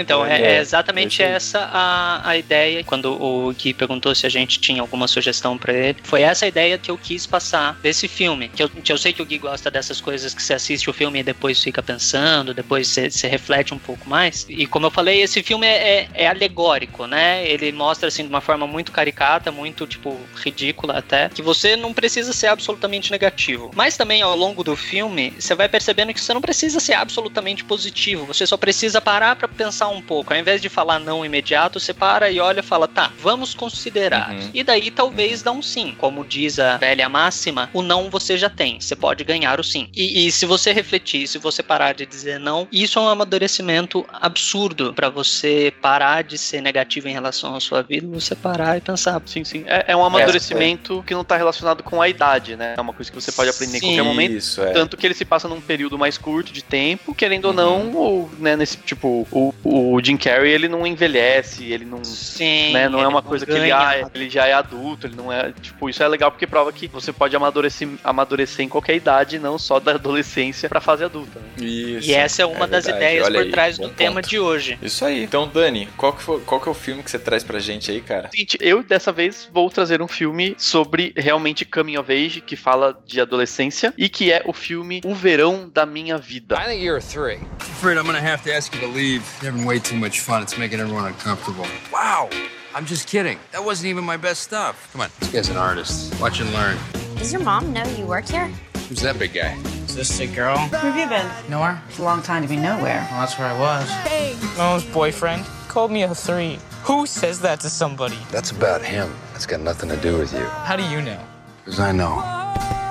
Então, é, É, é exatamente é essa a, a ideia. Quando o Gui perguntou se a gente tinha alguma sugestão pra ele, foi essa a ideia que eu quis passar desse filme. Que eu, que eu sei que o Gui gosta dessas coisas que você assiste o filme e depois fica pensando, depois você, você reflete um pouco mais. E como eu falei, esse filme é, é- é alegórico, né? Ele mostra assim de uma forma muito caricata, muito tipo ridícula até, que você não precisa ser absolutamente negativo. Mas também ao longo do filme, você vai percebendo que você não precisa ser absolutamente positivo. Você só precisa parar pra pensar um pouco. Ao invés de falar não imediato, você para e olha e fala, tá, vamos considerar. Uhum. E daí talvez dá um sim. Como diz a velha máxima, o não você já tem. Você pode ganhar o sim. E, e se você refletir, se você parar de dizer não, isso é um amadurecimento absurdo pra você parar de ser negativo em relação à sua vida, você parar e pensar. Sim, sim. É, é um amadurecimento que não tá relacionado com a idade, né? É uma coisa que você pode aprender em Sim. qualquer momento. Isso, é. Tanto que ele se passa num período mais curto de tempo, querendo ou não, ou, né, nesse tipo, o, o Jim Carrey, ele não envelhece, ele não, Sim, né, não é uma não coisa que ele, ganha. ah, ele já é adulto, ele não é, tipo, isso é legal porque prova que você pode amadurecer, amadurecer em qualquer idade, não só da [laughs] adolescência pra fase adulta. Né? Isso, E essa é uma das verdade. ideias Olha por aí, trás do tema ponto. de hoje. Isso aí. Então, Dani, qual que, foi, qual que é o filme que você traz pra gente aí, cara? Seguinte, eu dessa vez vou trazer um filme sobre realmente coming of age, que fala de adolescência, e que é o filme O Verão da Minha Vida. I think you're a three. Afraid I'm gonna have to ask you to leave. You're having way too much fun. It's making everyone uncomfortable. Wow. I'm just kidding. That wasn't even my best stuff. Come on, this guy's an artist. Watch and learn. Does your mom know you work here? Who's that big guy? Is this a girl? Where have you been? Nowhere. It's a long time to be nowhere. Well, that's where I was. Hey! Mo's boyfriend called me a three. Who says that to somebody? That's about him. That's got nothing to do with you. How do you know? Because I know.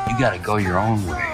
You gotta go your own way.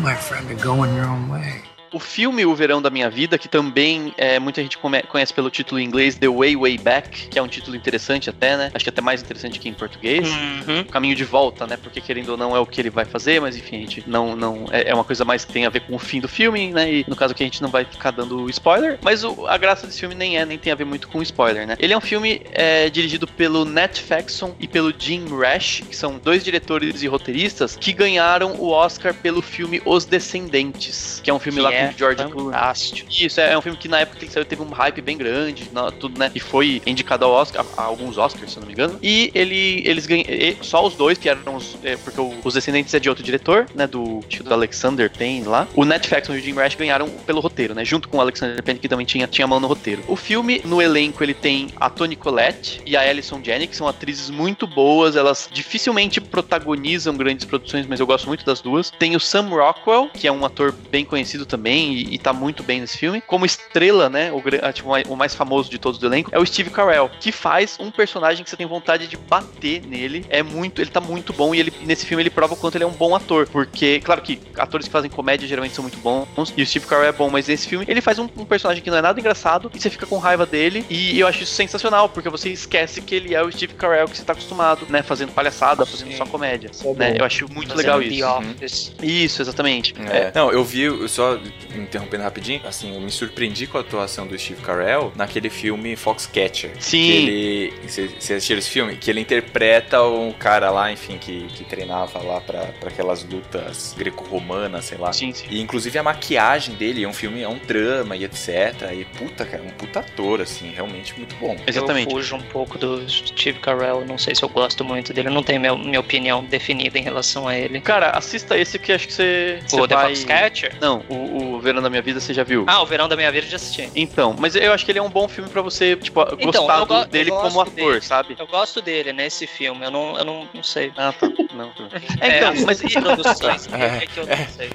And you, my friend, are going your own way. O filme O Verão da Minha Vida, que também é, muita gente conhece pelo título em inglês The Way Way Back, que é um título interessante até, né? Acho que até mais interessante que em português. Uhum. Caminho de volta, né? Porque querendo ou não é o que ele vai fazer, mas enfim, a gente não. não é, é uma coisa mais que tem a ver com o fim do filme, né? E no caso aqui a gente não vai ficar dando spoiler. Mas o- a graça desse filme nem é, nem tem a ver muito com spoiler, né? Ele é um filme é, dirigido pelo Nat Faxon e pelo Jim Rash, que são dois diretores e roteiristas que ganharam o Oscar pelo filme Os Descendentes, que é um filme Que lá é George Clooney. fantástico. Isso, é um filme que na época que ele saiu teve um hype bem grande, na- tudo, né? E foi indicado ao Oscar, a, a alguns Oscars, se eu não me engano. E ele, eles ganham, só os dois, que eram os. é, porque o- os Descendentes é de outro diretor, né? Do, que do Alexander Payne lá. O Faxon e o Jim Rash ganharam pelo roteiro, né? Junto com o Alexander Payne, que também tinha, tinha mão no roteiro. O filme, no elenco, ele tem a Toni Collette e a Alison Janney, que são atrizes muito boas. Elas dificilmente protagonizam grandes produções, mas eu gosto muito das duas. Tem o Sam Rockwell, que é um ator bem conhecido também e, e tá muito bem nesse filme. Como estrela, né? O, gra- tipo, o mais famoso de todos do elenco é o Steve Carell, que faz um personagem que você tem vontade de bater nele. É muito, ele tá muito bom e ele nesse filme ele prova o quanto ele é um bom ator, porque claro que atores que fazem comédia geralmente são muito bons e o Steve Carell é bom, mas nesse filme ele faz um, um personagem que não é nada engraçado e você fica com raiva dele e eu acho isso sensacional, porque você esquece que ele é o Steve Carell que você tá acostumado, né, fazendo palhaçada, fazendo só comédia, é né? Eu acho muito Fazendo legal The isso. Office. Isso, exatamente. É. Não, eu vi, eu só interrompendo rapidinho, assim, eu me surpreendi com a atuação do Steve Carell naquele filme Foxcatcher. Sim. Que ele. Você assistiu esse filme? Que ele interpreta um cara lá, enfim, que, que treinava lá pra, pra aquelas lutas greco-romanas, sei lá. Sim, sim. E inclusive a maquiagem dele é um filme, é um drama e etc. E puta, cara, um puta ator, assim, realmente muito bom. Exatamente. Eu fujo um pouco do Steve Carell, não sei se eu gosto muito dele, eu não tenho meu, minha opinião definida em relação a ele. Cara, assista esse que acho que você. O The vai... Foxcatcher? Não, o, o Verão da Minha Vida você já viu. Ah, o Verão da Minha Vida eu já assisti. Então, mas eu acho que ele é um bom filme pra você, tipo, Então, gostar go- dele como ator, dele. sabe? Eu gosto dele nesse filme, eu não, eu não, não sei. Ah, tá. Não, tá. [laughs] É, É, então, as mas produções, É, [laughs] é, que eu não sei.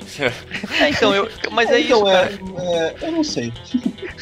É, então, eu, mas é então, isso, é, cara. é, eu não sei.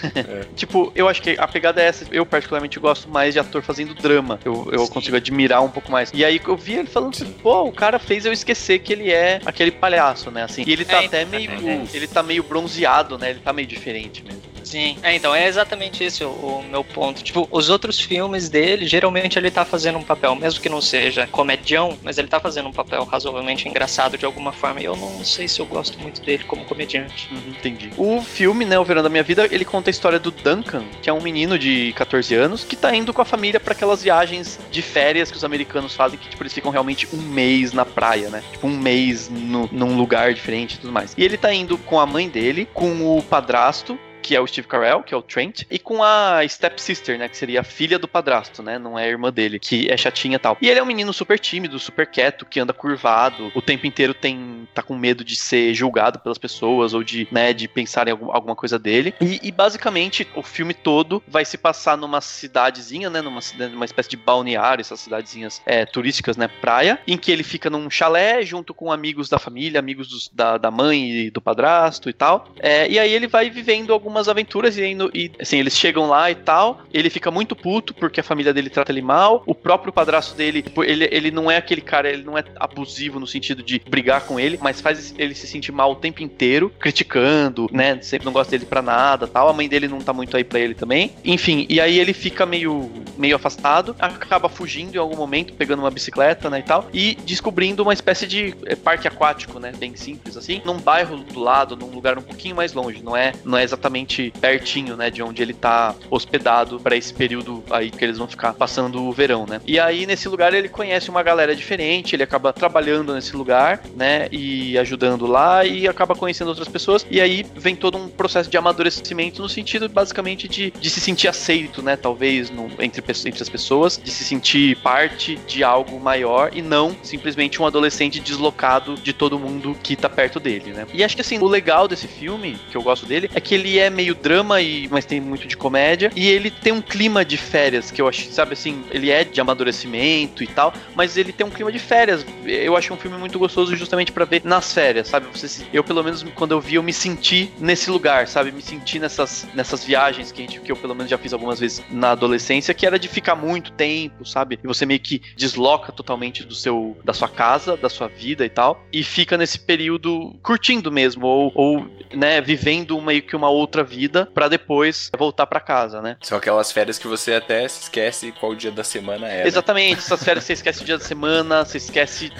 [laughs] Tipo, eu acho que a pegada é essa. Eu, particularmente, gosto mais de ator fazendo drama. Eu, eu consigo admirar um pouco mais. E aí eu vi ele falando assim, pô, o cara fez eu esquecer que ele é aquele palhaço, né? Assim. E ele tá É, até meio. é. Ele tá meio bronzeado, né? Ele tá meio diferente mesmo. Sim, é, então é exatamente esse o, o, meu ponto. Tipo, os outros filmes dele, geralmente ele tá fazendo um papel, mesmo que não seja comedião, mas ele tá fazendo um papel razoavelmente engraçado de alguma forma. E eu não sei se eu gosto muito dele como comediante. Uhum, entendi. O filme, né, O Verão da Minha Vida, ele conta a história do Duncan, que é um menino de 14 anos, que tá indo com a família para aquelas viagens de férias que os americanos fazem, que tipo, eles ficam realmente um mês na praia, né? Tipo, um mês no, num lugar diferente e tudo mais. E ele tá indo com a mãe dele, com o padrasto, que é o Steve Carell, que é o Trent, e com a stepsister, né, que seria a filha do padrasto, né, não é a irmã dele, que é chatinha e tal. E ele é um menino super tímido, super quieto, que anda curvado, o tempo inteiro tem tá com medo de ser julgado pelas pessoas ou de, né, de pensar em algum, alguma coisa dele. E, e, basicamente o filme todo vai se passar numa cidadezinha, né, numa, numa espécie de balneário, essas cidadezinhas é, turísticas, né, praia, em que ele fica num chalé junto com amigos da família, amigos dos, da, da mãe e do padrasto e tal. É, e aí ele vai vivendo algum algumas aventuras e, e, assim, eles chegam lá e tal. Ele fica muito puto porque a família dele trata ele mal. O próprio padrasto dele, tipo, ele, ele não é aquele cara, ele não é abusivo no sentido de brigar com ele, mas faz ele se sentir mal o tempo inteiro, criticando, né? Sempre não gosta dele pra nada tal. A mãe dele não tá muito aí pra ele também. Enfim, e aí ele fica meio, meio afastado, acaba fugindo em algum momento, pegando uma bicicleta, né, e tal, e descobrindo uma espécie de eh, parque aquático, né? Bem simples assim, num bairro do lado, num lugar um pouquinho mais longe. Não é, não é exatamente relativamente pertinho, né, de onde ele tá hospedado para esse período aí que eles vão ficar passando o verão, né? E aí nesse lugar ele conhece uma galera diferente, ele acaba trabalhando nesse lugar, né, e ajudando lá e acaba conhecendo outras pessoas e aí vem todo um processo de amadurecimento no sentido basicamente de, de se sentir aceito, né, talvez no, entre, entre as pessoas, de se sentir parte de algo maior e não simplesmente um adolescente deslocado de todo mundo que tá perto dele, né? E acho que assim, o legal desse filme, que eu gosto dele, é que ele é meio drama, e, mas tem muito de comédia. E ele tem um clima de férias, que eu acho, sabe assim, ele é de amadurecimento e tal, mas ele tem um clima de férias. Eu acho um filme muito gostoso justamente para ver nas férias, sabe? Você, eu, pelo menos, quando eu vi, eu me senti nesse lugar, sabe? Me senti nessas, nessas viagens que, a gente, que eu, pelo menos, já fiz algumas vezes na adolescência, que era de ficar muito tempo, sabe? E você meio que desloca totalmente do seu, da sua casa, da sua vida e tal, e fica nesse período curtindo mesmo, ou, ou né, vivendo meio que uma outra outra vida para depois voltar para casa, né? São aquelas férias que você até se esquece qual dia da semana é. Né? Exatamente, essas férias você esquece o dia da semana, você esquece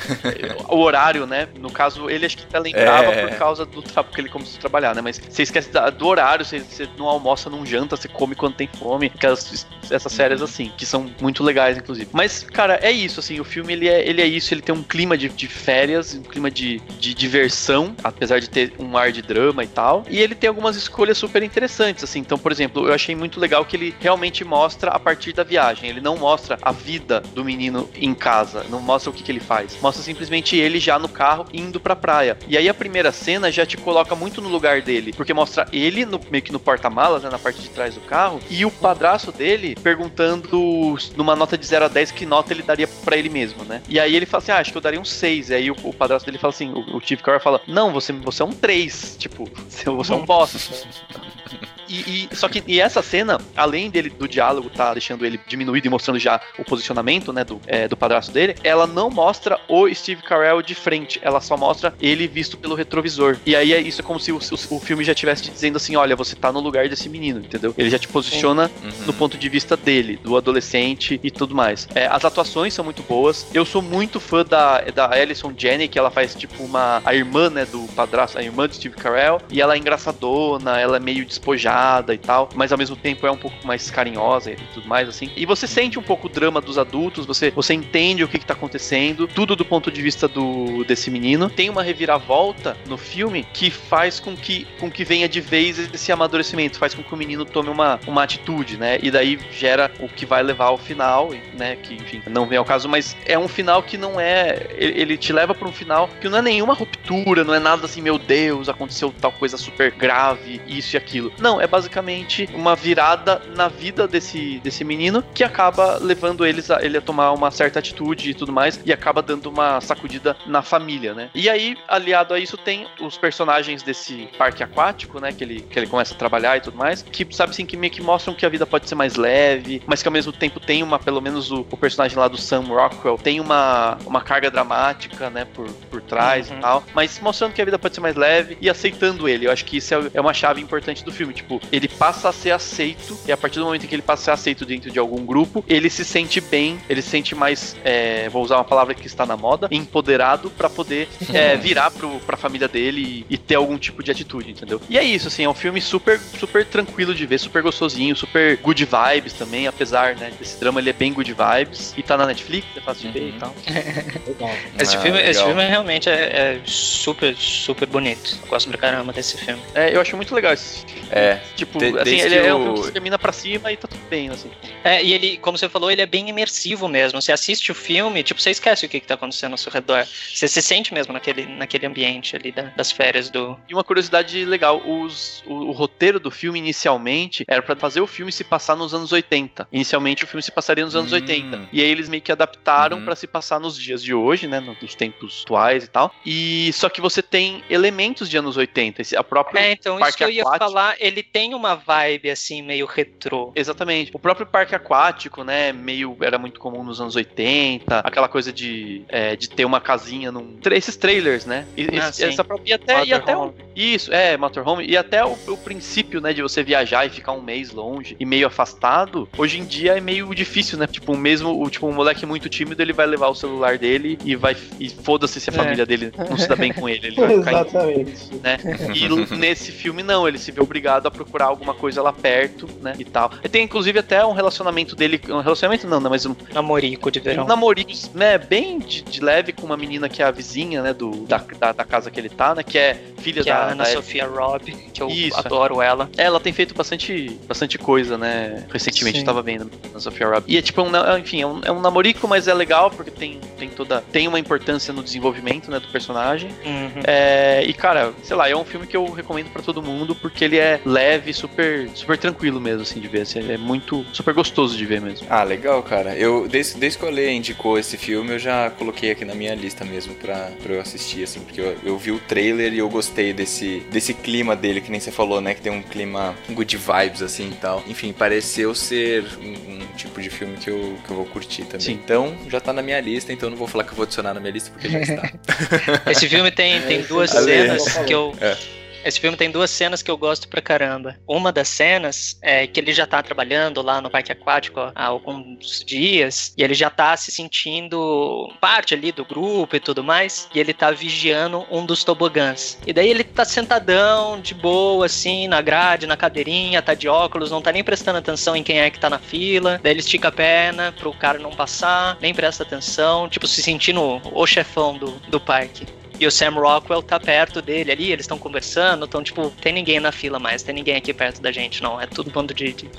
o horário, né? No caso, ele acho que até lembrava é... por causa do trabalho, porque ele começou a trabalhar, né? Mas você esquece do horário, você, você não almoça, não janta, você come quando tem fome. Aquelas, essas férias assim, que são muito legais, inclusive. Mas, cara, é isso, assim, o filme ele é, ele é isso, ele tem um clima de, de férias, um clima de, de diversão, apesar de ter um ar de drama e tal. E ele tem algumas escolhas super interessantes, assim. Então, por exemplo, eu achei muito legal que ele realmente mostra a partir da viagem. Ele não mostra a vida do menino em casa, não mostra o que, que ele faz. Mostra simplesmente ele já no carro indo pra praia. E aí a primeira cena já te coloca muito no lugar dele, porque mostra ele no, meio que no porta-malas, né, na parte de trás do carro, e o padrasto dele perguntando numa nota de 0 a 10 que nota ele daria para ele mesmo, né? E aí ele fala assim: ah, acho que eu daria um 6. E aí o, o padrasto dele fala assim: o, o Steve Carell fala: não, você, você é um 3. Tipo, [laughs] você é um boss. [laughs] Thank [laughs] you. E, e, só que e essa cena, além dele do diálogo tá deixando ele diminuído e mostrando já o posicionamento, né, do, é, do padrasto dele, ela não mostra o Steve Carell de frente, ela só mostra ele visto pelo retrovisor. E aí é isso é como se o, o, o filme já estivesse dizendo assim, olha, você tá no lugar desse menino, entendeu? Ele já te posiciona uhum. no ponto de vista dele, do adolescente e tudo mais. É, as atuações são muito boas. Eu sou muito fã da, da Alison Jenny, que ela faz tipo uma a irmã, né, do padrasto, a irmã do Steve Carell, e ela é engraçadona, ela é meio despojada e tal, mas ao mesmo tempo é um pouco mais carinhosa e tudo mais, assim. E você sente um pouco o drama dos adultos, você, você entende o que, que tá acontecendo, tudo do ponto de vista do desse menino. Tem uma reviravolta no filme que faz com que, com que venha de vez esse amadurecimento, faz com que o menino tome uma, uma atitude, né? E daí gera o que vai levar ao final, né? Que, enfim, não vem ao caso, mas é um final que não é. Ele, ele te leva para um final que não é nenhuma ruptura, não é nada assim, meu Deus, aconteceu tal coisa super grave, isso e aquilo. Não, é basicamente uma virada na vida desse, desse menino que acaba levando eles a, ele a tomar uma certa atitude e tudo mais e acaba dando uma sacudida na família, né? E aí, aliado a isso, tem os personagens desse parque aquático, né? Que ele, que ele começa a trabalhar e tudo mais, que sabe assim, que meio que mostram que a vida pode ser mais leve, mas que ao mesmo tempo tem uma, pelo menos o, o personagem lá do Sam Rockwell, tem uma, uma carga dramática, né? Por, por trás uhum. e tal, mas mostrando que a vida pode ser mais leve e aceitando ele. Eu acho que isso é, é uma chave importante do filme. Tipo, tipo, ele passa a ser aceito, e a partir do momento em que ele passa a ser aceito dentro de algum grupo, ele se sente bem, ele se sente mais, é, vou usar uma palavra que está na moda, empoderado pra poder é, [laughs] virar pro, pra família dele e, e ter algum tipo de atitude, entendeu? E é isso, assim, é um filme super, super tranquilo de ver, super gostosinho, super good vibes também, apesar, né, desse drama ele é bem good vibes, e tá na Netflix, é fácil de ver e tal. [laughs] Esse, Ah, filme, esse filme realmente é, é super, super bonito. Eu gosto pra caramba desse filme. É, eu acho muito legal esse É. Tipo, De- assim, ele é um filme que termina pra cima e tá tudo bem, assim. É, e ele, como você falou, ele é bem imersivo mesmo. Você assiste o filme, tipo, você esquece o que, que tá acontecendo ao seu redor. Você se sente mesmo naquele, naquele ambiente ali da- das férias do. E uma curiosidade legal, os, o, o roteiro do filme inicialmente era pra fazer o filme se passar nos anos 80. Inicialmente o filme se passaria nos anos Hum. 80. E aí eles meio que adaptaram Uhum. pra se passar nos dias de hoje, né, nos tempos atuais e tal. E só que você tem elementos de anos 80, esse, a própria É, então, isso que eu ia falar, ele tem uma vibe assim, meio retrô. Exatamente. O próprio parque aquático, né? Meio. Era muito comum nos anos 80. Aquela coisa de, é, de ter uma casinha num. Esses trailers, né? E, Ah, esse- essa própria. E até, e até o. Isso, é, motorhome. E até o, o princípio, né? De você viajar e ficar um mês longe e meio afastado. Hoje em dia é meio difícil, né? Tipo, mesmo o tipo, um moleque muito tímido, ele vai levar o celular dele e vai. E foda-se se a É. família dele não se dá bem com ele. Ele vai ficar em [laughs] Exatamente. né? E [laughs] nesse filme não, ele se vê obrigado a procurar alguma coisa lá perto, né? E tal. E tem inclusive até um relacionamento dele, um relacionamento não, não, mas um, Namorico de verão. um namorico, né? Bem de, de leve com uma menina que é a vizinha, né? Do, da, da, da casa que ele tá, né? Que é filha Que é da, a Ana da- Sofia Robb, que eu Isso. adoro ela. ela tem feito bastante, bastante coisa, né? Recentemente Sim. eu tava vendo a Sofia Robb. E é tipo, um, na- enfim, é um, é um namorico, mas é legal porque tem, tem toda. Tem uma importância no desenvolvimento, né? Do personagem. Uhum. É, e cara, sei lá, é um filme que eu recomendo pra todo mundo porque ele é leve, super, super tranquilo mesmo, assim, de ver. Assim, é muito, super gostoso de ver mesmo. Ah, legal, cara. Eu, desde, desde que o Ale indicou esse filme, eu já coloquei aqui na minha lista mesmo pra, pra eu assistir, assim, porque eu, eu vi o trailer e eu gostei desse, desse clima dele, que nem você falou, né? Que tem um clima good vibes, assim e tal. Enfim, pareceu ser um, um tipo de filme que eu, que eu vou curtir também. Sim. Então, já tá na minha lista, então eu não vou falar que eu vou adicionar na minha lista, porque já está. [laughs] Esse filme tem, tem duas Ale. cenas que eu. É. Esse filme tem duas cenas que eu gosto pra caramba. Uma das cenas é que ele já tá trabalhando lá no parque aquático há alguns dias e ele já tá se sentindo parte ali do grupo e tudo mais. E ele tá vigiando um dos tobogãs. E daí ele tá sentadão, de boa, assim, na grade, na cadeirinha, tá de óculos, não tá nem prestando atenção em quem é que tá na fila. Daí ele estica a perna pro cara não passar, nem presta atenção, tipo, se sentindo o chefão do, do parque. E o Sam Rockwell tá perto dele ali, eles estão conversando, então, tipo, tem ninguém na fila mais, tem ninguém aqui perto da gente, não. É tudo bando de, de.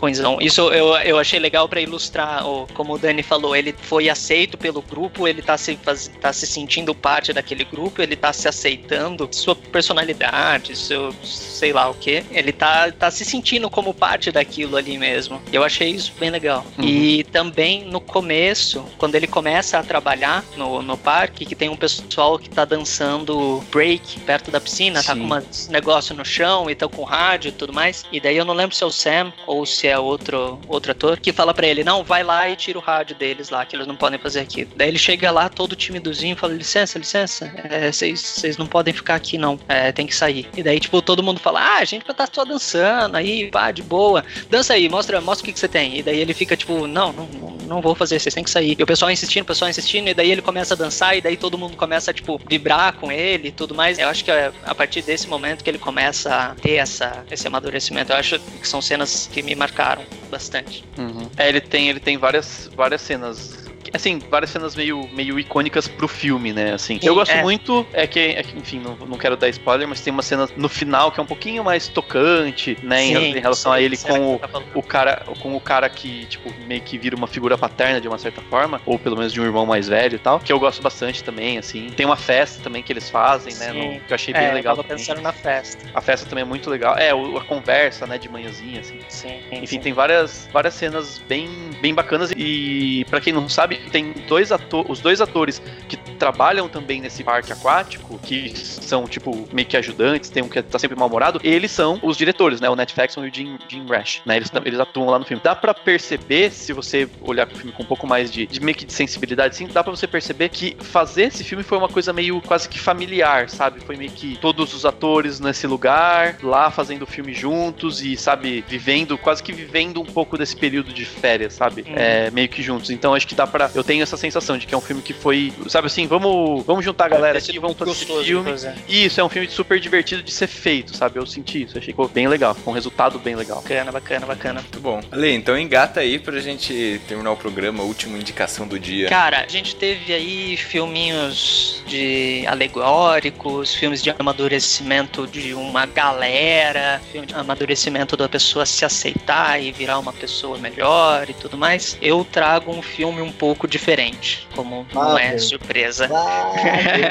Isso eu, eu achei legal pra ilustrar, o, como o Dani falou, ele foi aceito pelo grupo, ele tá se, faz, tá se sentindo parte daquele grupo, ele tá se aceitando, sua personalidade, seu sei lá o que. Ele tá, tá se sentindo como parte daquilo ali mesmo. Eu achei isso bem legal. Uhum. E também no começo, quando ele começa a trabalhar no, no parque, que tem um pessoal que tá dançando break perto da piscina, tá Sim. com uns negócio no chão e tá com rádio e tudo mais. E daí eu não lembro se é o Sam ou se é outro, outro ator que fala pra ele: não, vai lá e tira o rádio deles lá, que eles não podem fazer aquilo. Daí ele chega lá todo timidozinho e fala: licença, licença, é, vocês vocês não podem ficar aqui não, é, tem que sair. E daí, tipo, todo mundo fala: ah, a gente vai tá só dançando aí, pá, de boa. Dança aí, mostra, mostra o que, você tem. E daí ele fica tipo: não, não, não, não vou fazer, vocês têm que sair. E o pessoal insistindo, o pessoal insistindo, e daí ele começa a dançar, e daí todo mundo começa a, tipo, vibrar com ele e tudo mais. Eu acho que é a partir desse momento que ele começa a ter essa, esse amadurecimento. Eu acho que são cenas que me marcaram bastante. É, ele tem, ele tem várias, várias cenas. Assim, várias cenas meio, meio icônicas pro filme, né? Assim, eu gosto é. muito, é que, é que, enfim, não, não quero dar spoiler, mas tem uma cena no final que é um pouquinho mais tocante, né? em, Sim, em relação a sim, ele será com o, tá o cara, com o cara que, tipo, meio que vira uma figura paterna de uma certa forma, ou pelo menos de um irmão mais velho e tal, que eu gosto bastante também, assim. Tem uma festa também que eles fazem, né? Sim. no- que eu achei bem É, legal. Eu tava pensando na festa. A festa também é muito legal. É, o- a conversa, né, de manhãzinha, assim. Sim, Enfim, tem várias, várias cenas bem, bem bacanas e pra quem não sabe, tem dois atores, os dois atores que trabalham também nesse parque aquático, que são, tipo, meio que ajudantes, tem um que tá sempre mal-humorado, eles são os diretores, né? O Nat Faxon e o Jim, Jim Rash, né? Eles, eles atuam lá no filme. Dá pra perceber, se você olhar pro filme com um pouco mais de, de meio que de sensibilidade, sim, dá pra você perceber que fazer esse filme foi uma coisa meio quase que familiar, sabe? Foi meio que todos os atores nesse lugar, lá fazendo o filme juntos e, sabe, vivendo, quase que vivendo um pouco desse período de férias, sabe? Hum. É, meio que juntos. Então acho que dá pra. Eu tenho essa sensação de que é um filme que foi, sabe assim, vamos, vamos juntar a galera aqui, vamos fazer esse gostoso de filme. fazer. Isso, é um filme super divertido de ser feito, sabe? Eu senti isso, achei que ficou bem legal, com um resultado bem legal. Bacana, bacana, bacana. Muito bom. Ale, então engata aí pra gente terminar o programa, última indicação do dia. Cara, a gente teve aí filminhos de alegóricos, filmes de amadurecimento de uma galera, filme de amadurecimento da pessoa se aceitar e virar uma pessoa melhor e tudo mais. Eu trago um filme um pouco diferente, como não é Marvel.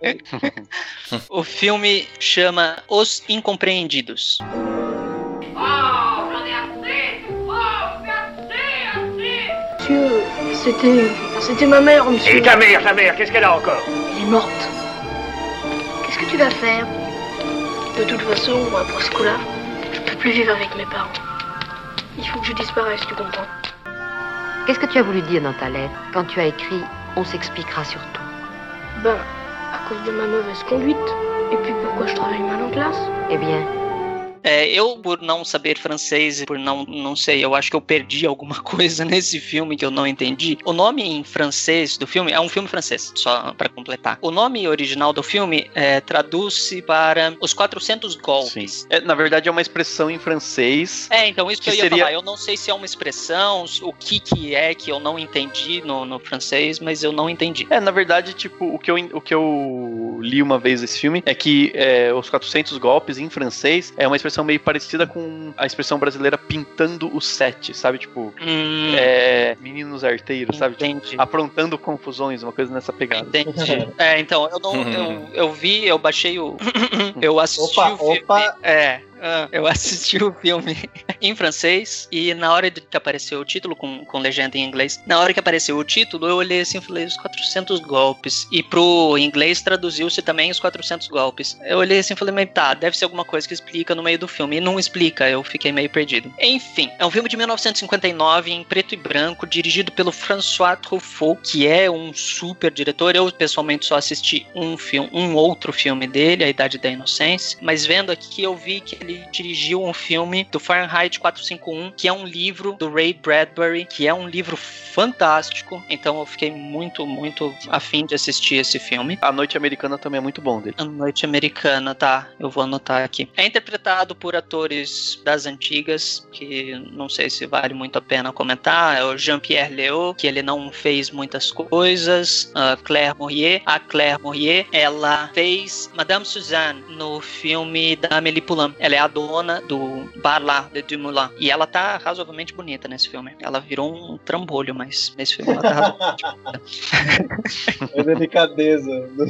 [laughs] o filme chama Os Incompreendidos. Monsieur, c'était. C'était ma mère, monsieur. Et ta mère, ta mère, qu'est-ce qu'elle a encore? Elle est morte. Qu'est-ce que tu vas faire? De toute façon, moi, pour ce coup-là, je peux plus vivre avec mes parents. Il faut que je disparaisse, tu comprends Qu'est-ce que tu as voulu dire dans ta lettre Quand tu as écrit On s'expliquera sur tout. Ben, à cause de ma mauvaise conduite. Et puis pourquoi je travaille mal en classe? Eh bien, É, eu, por não saber francês e por não, não sei, eu acho que eu perdi alguma [laughs] coisa nesse filme que eu não entendi. O nome em francês do filme é um filme francês, só pra completar. O nome original do filme é, traduz-se para Os 400 Golpes. É, na verdade, é uma expressão em francês. É, então isso que, Que eu ia seria- falar. Eu não sei se é uma expressão, o que que é que eu não entendi no, no francês, mas eu não entendi. É, na verdade, tipo, o que eu, o que eu li uma vez desse filme é que é, os 400 golpes em francês é uma expressão meio parecida com a expressão brasileira pintando o set, sabe? Tipo, Hum, é, meninos arteiros, sabe? Tipo, aprontando confusões, uma coisa nessa pegada. Entendi. É, então, eu não. Eu, eu vi, eu baixei o. [laughs] eu assisti Opa, o filme. opa. É. ah, Eu assisti o filme [laughs] em francês e na hora que apareceu o título com, com legenda em inglês, na hora que apareceu o título, eu olhei assim e falei os 400 golpes. E pro inglês traduziu-se também os 400 golpes. Eu olhei assim e falei, mas tá, deve ser alguma coisa que explica no meio do filme. E não explica, eu fiquei meio perdido. Enfim, é um filme de 1959 em preto e branco, dirigido pelo François Truffaut, que é um super diretor. Eu pessoalmente só assisti um filme, um outro filme dele, A Idade da Inocência, mas vendo aqui eu vi que ele dirigiu um filme do Fahrenheit 451, que é um livro do Ray Bradbury, que é um livro fantástico. Então eu fiquei muito, muito afim de assistir esse filme. A Noite Americana também é muito bom dele. A Noite Americana, tá? Eu vou anotar aqui. É interpretado por atores das antigas, que não sei se vale muito a pena comentar. É o Jean-Pierre Léaud, que ele não fez muitas coisas. A Claire Mourier. A Claire Mourier, ela fez Madame Suzanne no filme da Amélie Poulain. Ela é a dona do bar lá de Dumoulin. E ela tá razoavelmente bonita nesse filme. Ela virou um trambolho, mas nesse filme ela tá razoavelmente [laughs] bonita. É delicadeza do.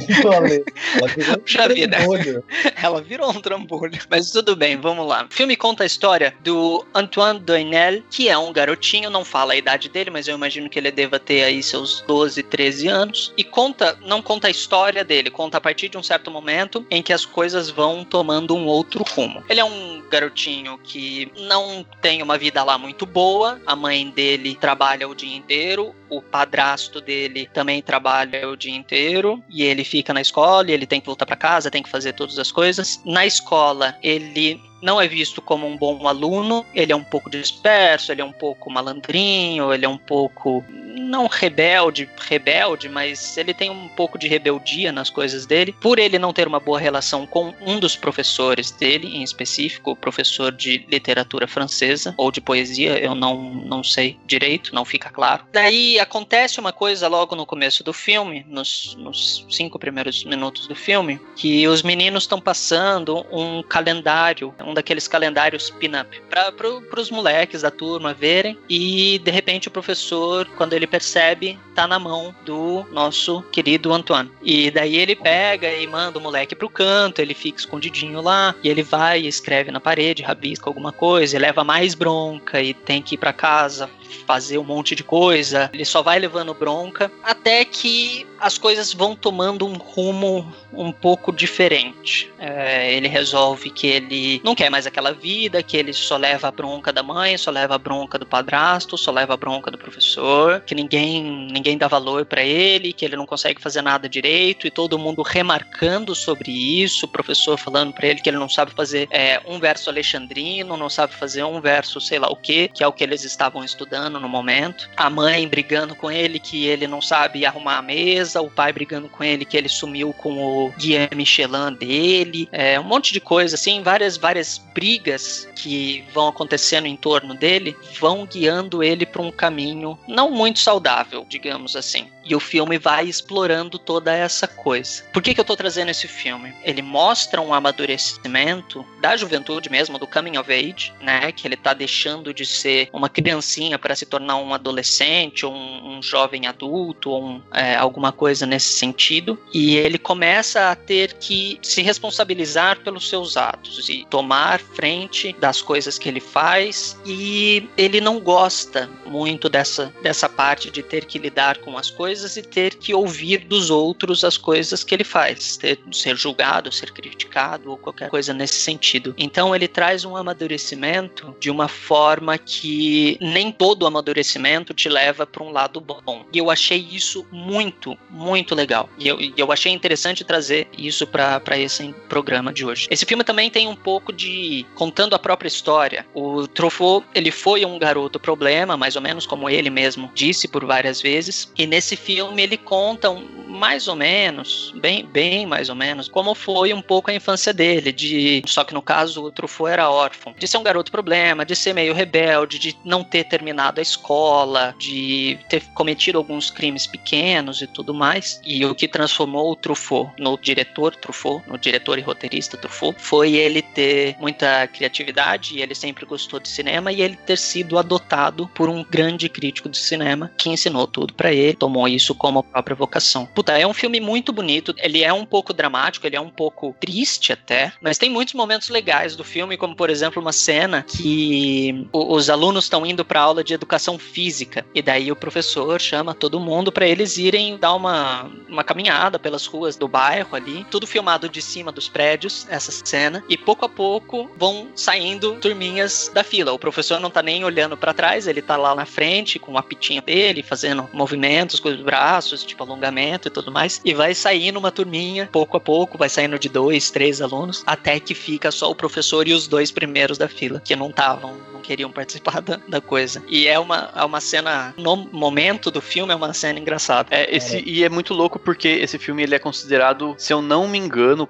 Ela virou um vida. tremolho. Ela virou um trambolho. Mas tudo bem, vamos lá. O filme conta a história do Antoine Doinel, que é um garotinho, não fala a idade dele, mas eu imagino que ele deva ter aí seus 12, 13 anos. E conta, não conta a história dele, conta a partir de um certo momento em que as coisas vão tomando um outro rumo. Ele é um garotinho que não tem uma vida lá muito boa, a mãe dele trabalha o dia inteiro, o padrasto dele também trabalha o dia inteiro. E ele fica na escola ele tem que voltar para casa, tem que fazer todas as coisas. Na escola, ele não é visto como um bom aluno, ele é um pouco disperso, ele é um pouco malandrinho, ele é um pouco não rebelde, rebelde, mas ele tem um pouco de rebeldia nas coisas dele. Por ele não ter uma boa relação com um dos professores dele, em específico, o professor de literatura francesa ou de poesia, eu não, não sei direito, não fica claro. Daí acontece uma coisa logo no começo do filme, nos, nos cinco primeiros minutos do filme, que os meninos estão passando um calendário, um daqueles calendários pin-up, para pro, os moleques da turma verem, e de repente o professor, quando ele percebe, tá na mão do nosso querido Antoine. E daí ele pega e manda o moleque pro canto, ele fica escondidinho lá, e ele vai e escreve na parede, rabisca alguma coisa, e leva mais bronca, e tem que ir para casa fazer um monte de coisa, ele só vai levando bronca, até que as coisas vão tomando um rumo um pouco diferente. É, ele resolve que ele não quer mais aquela vida, que ele só leva a bronca da mãe, só leva a bronca do padrasto, só leva a bronca do professor, que ninguém ninguém dá valor para ele, que ele não consegue fazer nada direito e todo mundo remarcando sobre isso, o professor falando para ele que ele não sabe fazer é, um verso alexandrino, não sabe fazer um verso sei lá o que, que é o que eles estavam estudando no momento. A mãe brigando com ele que ele não sabe arrumar a mesa, o pai brigando com ele que ele sumiu com o guia Michelin dele, é, um monte de coisa assim, várias várias brigas que vão acontecendo em torno dele vão guiando ele para um caminho não muito saudável, digamos assim. E o filme vai explorando toda essa coisa. Por que, que eu tô trazendo esse filme? Ele mostra um amadurecimento da juventude mesmo, do coming of age, né? Que ele tá deixando de ser uma criancinha para se tornar um adolescente, ou um, um jovem adulto, ou um, é, alguma coisa nesse sentido. E ele começa a ter que se responsabilizar pelos seus atos e tomar frente das coisas que ele faz. E ele não gosta muito dessa, dessa parte de ter que lidar com as coisas coisas e ter que ouvir dos outros as coisas que ele faz, ter, ser julgado, ser criticado ou qualquer coisa nesse sentido. Então ele traz um amadurecimento de uma forma que nem todo amadurecimento te leva para um lado bom. E eu achei isso muito, muito legal. E eu, eu achei interessante trazer isso para esse programa de hoje. Esse filme também tem um pouco de contando a própria história. O Truffaut, ele foi um garoto problema, mais ou menos como ele mesmo disse por várias vezes. E nesse filme ele conta mais ou menos, bem, bem mais ou menos, como foi um pouco a infância dele, de só que no caso o Truffaut era órfão, de ser um garoto problema, de ser meio rebelde, de não ter terminado a escola, de ter cometido alguns crimes pequenos e tudo mais. E o que transformou o Truffaut no diretor Truffaut, no diretor e roteirista Truffaut, foi ele ter muita criatividade, ele sempre gostou de cinema e ele ter sido adotado por um grande crítico de cinema que ensinou tudo para ele, tomou isso como a própria vocação. Puta, é um filme muito bonito. Ele é um pouco dramático, ele é um pouco triste até, mas tem muitos momentos legais do filme, como por exemplo uma cena que os alunos estão indo para aula de educação física e daí o professor chama todo mundo para eles irem dar uma, uma caminhada pelas ruas do bairro ali, tudo filmado de cima dos prédios, essa cena, e pouco a pouco vão saindo turminhas da fila. O professor não tá nem olhando para trás, ele tá lá na frente com o apitinho dele, fazendo movimentos com os braços, tipo alongamento e tudo mais, e vai saindo uma turminha, pouco a pouco, vai saindo de dois, três alunos, até que fica só o professor e os dois primeiros da fila, que não estavam, queriam participar [laughs] da, da, coisa. E é uma, é uma cena, no momento do filme, é uma cena engraçada. É, esse, é. E é muito louco porque esse filme ele é considerado, se eu não me engano,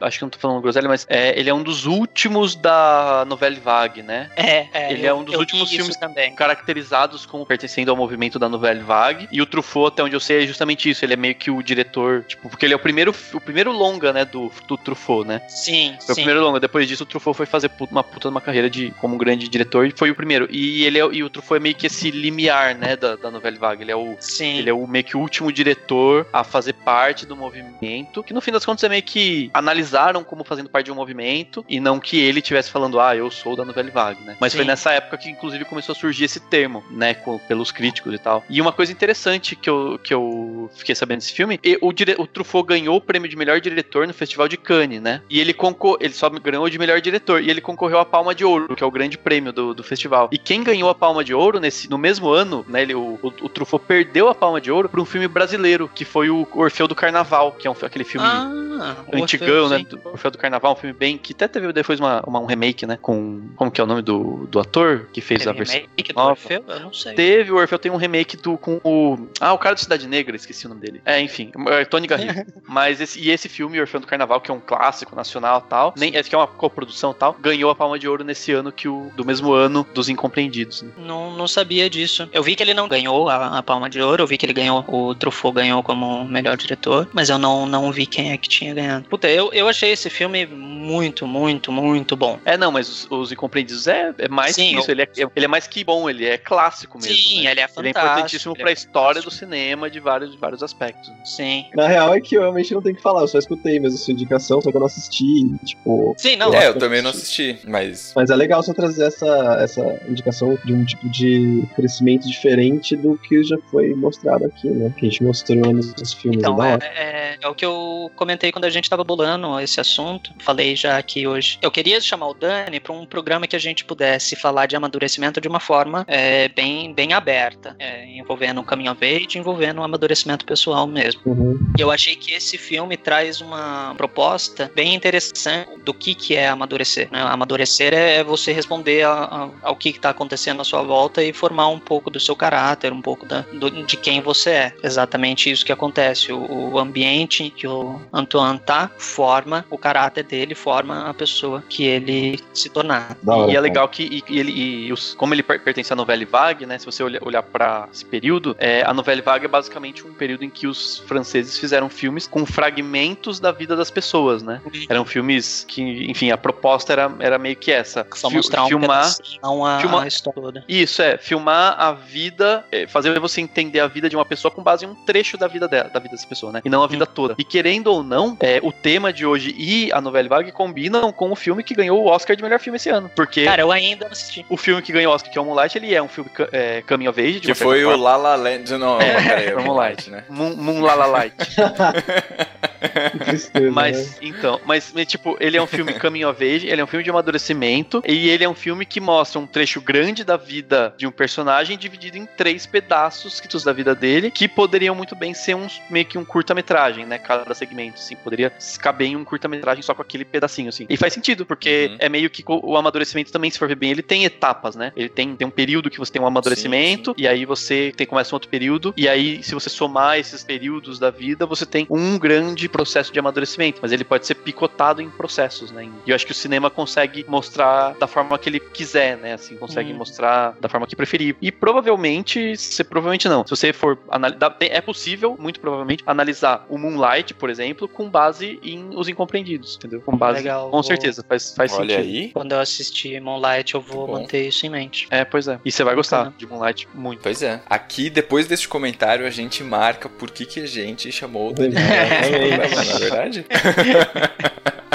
acho que não tô falando groselha, mas é, ele é um dos últimos da novela Vague, né? É, é Ele é um dos últimos filmes também. caracterizados como pertencendo ao movimento da novela Vague. E o Truffaut, até onde eu sei, é justamente isso. Ele é meio que o diretor, tipo, porque ele é o primeiro, o primeiro longa, né, do, do Truffaut, né? Sim, Foi sim. o primeiro longa. Depois disso, o Truffaut foi fazer uma puta uma carreira de, como um grande diretor e foi o primeiro. E ele é, e o Truffaut é meio que esse limiar, né, da, da novela Vague. Ele é o, sim. ele é o meio que o último diretor a fazer parte do movimento, que no fim das contas é meio que analisaram como fazendo parte de um movimento e não que ele tivesse falando, ah, eu sou da novela Vague, né? Mas sim. foi nessa época que inclusive começou a surgir esse termo, né, com, pelos críticos e tal. E uma coisa interessante que eu, que eu fiquei sabendo desse filme, o, dire, o Truffaut ganhou o prêmio de melhor diretor no Festival de Cannes, né? E ele concor ele só ganhou de melhor diretor e ele concorreu à Palma de Ouro, que é o grande prêmio do, do festival. E quem ganhou a Palma de Ouro nesse, no mesmo ano, né? Ele, o, o, o Truffaut perdeu a Palma de Ouro para um filme brasileiro, que foi o Orfeu do Carnaval, que é um, aquele filme ah, antigão, Orfeu, né? Do Orfeu do Carnaval, um filme bem que até teve depois uma, uma, um remake, né? Com como que é o nome do, do ator que fez teve a versão? Remake do Orfeu? Eu não sei. Teve o Orfeu tem um remake do com o ah o cara do Cidade Negra, esqueci o nome dele. É, enfim, é Tony Garrido. [laughs] Mas esse, e esse filme, Orfeu do Carnaval, que é um clássico nacional tal, nem, que é uma coprodução tal, ganhou a Palma de Ouro nesse ano que o do mesmo ano dos Incompreendidos. Né? Não, não sabia disso. Eu vi que ele não ganhou a, a, Palma de Ouro, eu vi que ele ganhou, o Truffaut ganhou como melhor diretor, mas eu não, não vi quem é que tinha ganhado. Puta, eu, eu achei esse filme muito, muito, muito bom. É, não, mas os, os Incompreendidos é, é mais Sim, que isso. Eu... Ele, é, ele é mais que bom, ele é clássico mesmo. Sim, né? ele é fantástico. Ele é importantíssimo pra é história do cinema de vários, de vários aspectos. Sim. Na real é que eu realmente não tenho que falar, eu só escutei mesmo a sua indicação, só que eu não assisti, tipo. Sim, não. É, eu também não assisti, mas. Mas é legal só trazer essa, essa indicação de um tipo de crescimento diferente do que já foi mostrado aqui, né? Que a gente mostrou nos filmes. Então, da é, é, é o que eu comentei quando a gente tava bolando esse assunto. Falei já aqui hoje. Eu queria chamar o Dani para um programa que a gente pudesse falar de amadurecimento de uma forma é, bem, bem aberta, é, envolvendo o caminho age, envolvendo o amadurecimento pessoal mesmo. Uhum. E eu achei que esse filme traz uma proposta bem interessante do que, que é amadurecer. Né? Amadurecer é você responder a- a- ao que está acontecendo à sua volta e formar um pouco do seu caráter, um pouco da- do- de quem você é. Exatamente isso que acontece. O, o ambiente que o Antoine tá forma o caráter dele, forma a pessoa que ele se tornar. E é legal que e, e ele, e os- como ele per- pertence à Novelle Vague, né? Se você olhar, olhar para esse período, é, a Novelle Vague é basicamente um período em que os franceses fizeram filmes com fragmentos da vida das pessoas, né? Eram filmes que, enfim, a proposta era, era meio que essa: Só mostrar um filmar, não a, filmar- a história toda. isso, é, filmar a vida, é, fazer você entender a vida de uma pessoa com base em um trecho da vida dela, da vida dessa pessoa, né? E não a vida toda. E querendo ou não, é, o tema de hoje e a novela vague combinam com o filme que ganhou o Oscar de melhor filme esse ano. Porque Cara, eu ainda não assisti. o filme que ganhou o Oscar, que é o Moonlight, ele é um filme é, coming of age. de Que foi o. La La Land. Não, É, peraí, [laughs] Moonlight. Né? Moon, Moon La La Light. [laughs] Tristeza, Mas, né? então, mas, mas, tipo, ele é um filme coming of age, ele é um filme de amadurecimento, e ele é um filme que mostra um trecho grande da vida de um personagem dividido em três pedaços da vida dele, que poderiam muito bem ser um, meio que um curta-metragem, né? Cada segmento, assim, poderia caber em um curta-metragem só com aquele pedacinho, assim. E faz sentido, porque é meio que o amadurecimento também, se for ver bem, ele tem etapas, né? Ele tem, tem um período que você tem um amadurecimento, e aí você tem, começa um outro período, e aí, se você somar esses períodos da vida, você tem um grande processo de amadurecimento, mas ele pode ser picotado em processos, né? E eu acho que o cinema consegue mostrar da forma que ele quiser, né? Assim, consegue Hum. mostrar da forma que preferir. E provavelmente, se provavelmente não, se você for analisar, é possível, muito provavelmente, analisar o Moonlight, por exemplo, com base em Os Incompreendidos, entendeu? Com base, Legal, com vou- certeza, faz, faz Olha sentido. aí. Quando eu assistir Moonlight, eu vou bom. manter isso em mente. É, pois é. E você vai gostar Bacana. de Moonlight muito. Pois é. Aqui, depois deste comentário, a gente marca por que, que a gente chamou o Daniel. [laughs] Não é verdade? [laughs]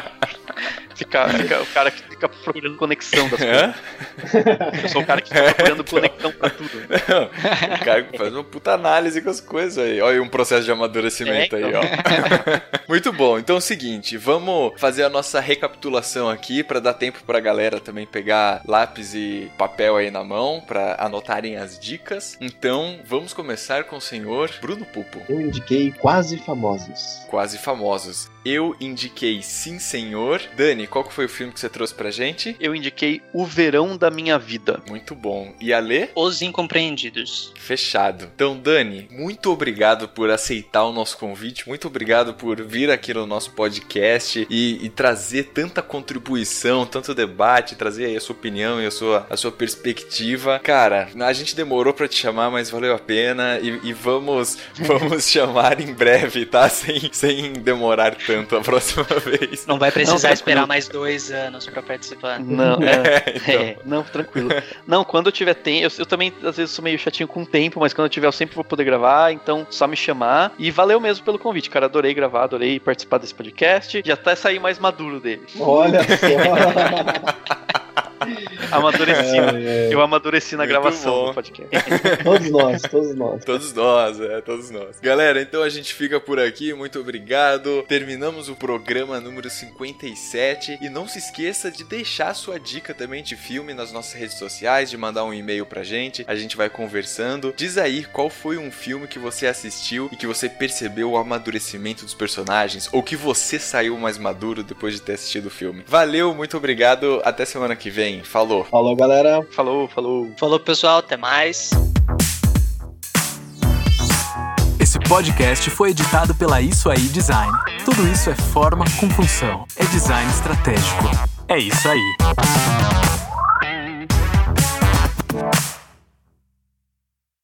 Fica, fica- o cara que fica procurando conexão das coisas. Eu sou o cara que fica procurando conexão pra tudo. Não, o cara faz uma puta análise com as coisas aí. Olha aí um processo de amadurecimento É, aí, então. ó. [laughs] Muito bom. Então é o seguinte, vamos fazer a nossa recapitulação aqui pra dar tempo pra galera também pegar lápis e papel aí na mão pra anotarem as dicas. Então, vamos começar com o senhor Bruno Pupo. Eu indiquei quase famosos. Quase famosos. Eu indiquei Sim Senhor. Dani, qual que foi o filme que você trouxe pra gente? Eu indiquei O Verão da Minha Vida. Muito bom. E a Lê? Os Incompreendidos. Fechado. Então, Dani, muito obrigado por aceitar o nosso convite, muito obrigado por vir aqui no nosso podcast e, e trazer tanta contribuição, tanto debate, trazer aí a sua opinião e a sua, a sua perspectiva. Cara, a gente demorou pra te chamar, mas valeu a pena e, e vamos, [laughs] vamos chamar em breve, tá? Sem, sem demorar tanto a próxima [laughs] vez. Não vai precisar tranquilo. esperar mais dois anos pra participar. Não, [laughs] É, é, então. é, não, tranquilo. Não, quando eu tiver tempo, eu, eu também às vezes sou meio chatinho com o tempo, mas quando eu tiver eu sempre vou poder gravar, então só me chamar. E valeu mesmo pelo convite, cara. Adorei gravar, adorei participar desse podcast. Já até sair mais maduro dele. Olha só. [laughs] [laughs] Amadureci. É, é. Eu amadureci na Muito gravação bom. do podcast. [laughs] Todos nós, todos nós. Todos nós, é, todos nós. Galera, então a gente fica por aqui, muito obrigado. Terminamos o programa número 57 e não se esqueça de deixar sua dica também de filme nas nossas redes sociais, de mandar um e-mail pra gente, a gente vai conversando. Diz aí qual foi um filme que você assistiu e que você percebeu o amadurecimento dos personagens ou que você saiu mais maduro depois de ter assistido o filme. Valeu, muito obrigado, até semana que vem. Falou. Falou, galera. Falou, falou. Falou, pessoal. Até mais. Esse podcast foi editado pela Isso Aí Design. Tudo isso é forma com função. É design estratégico. É isso aí.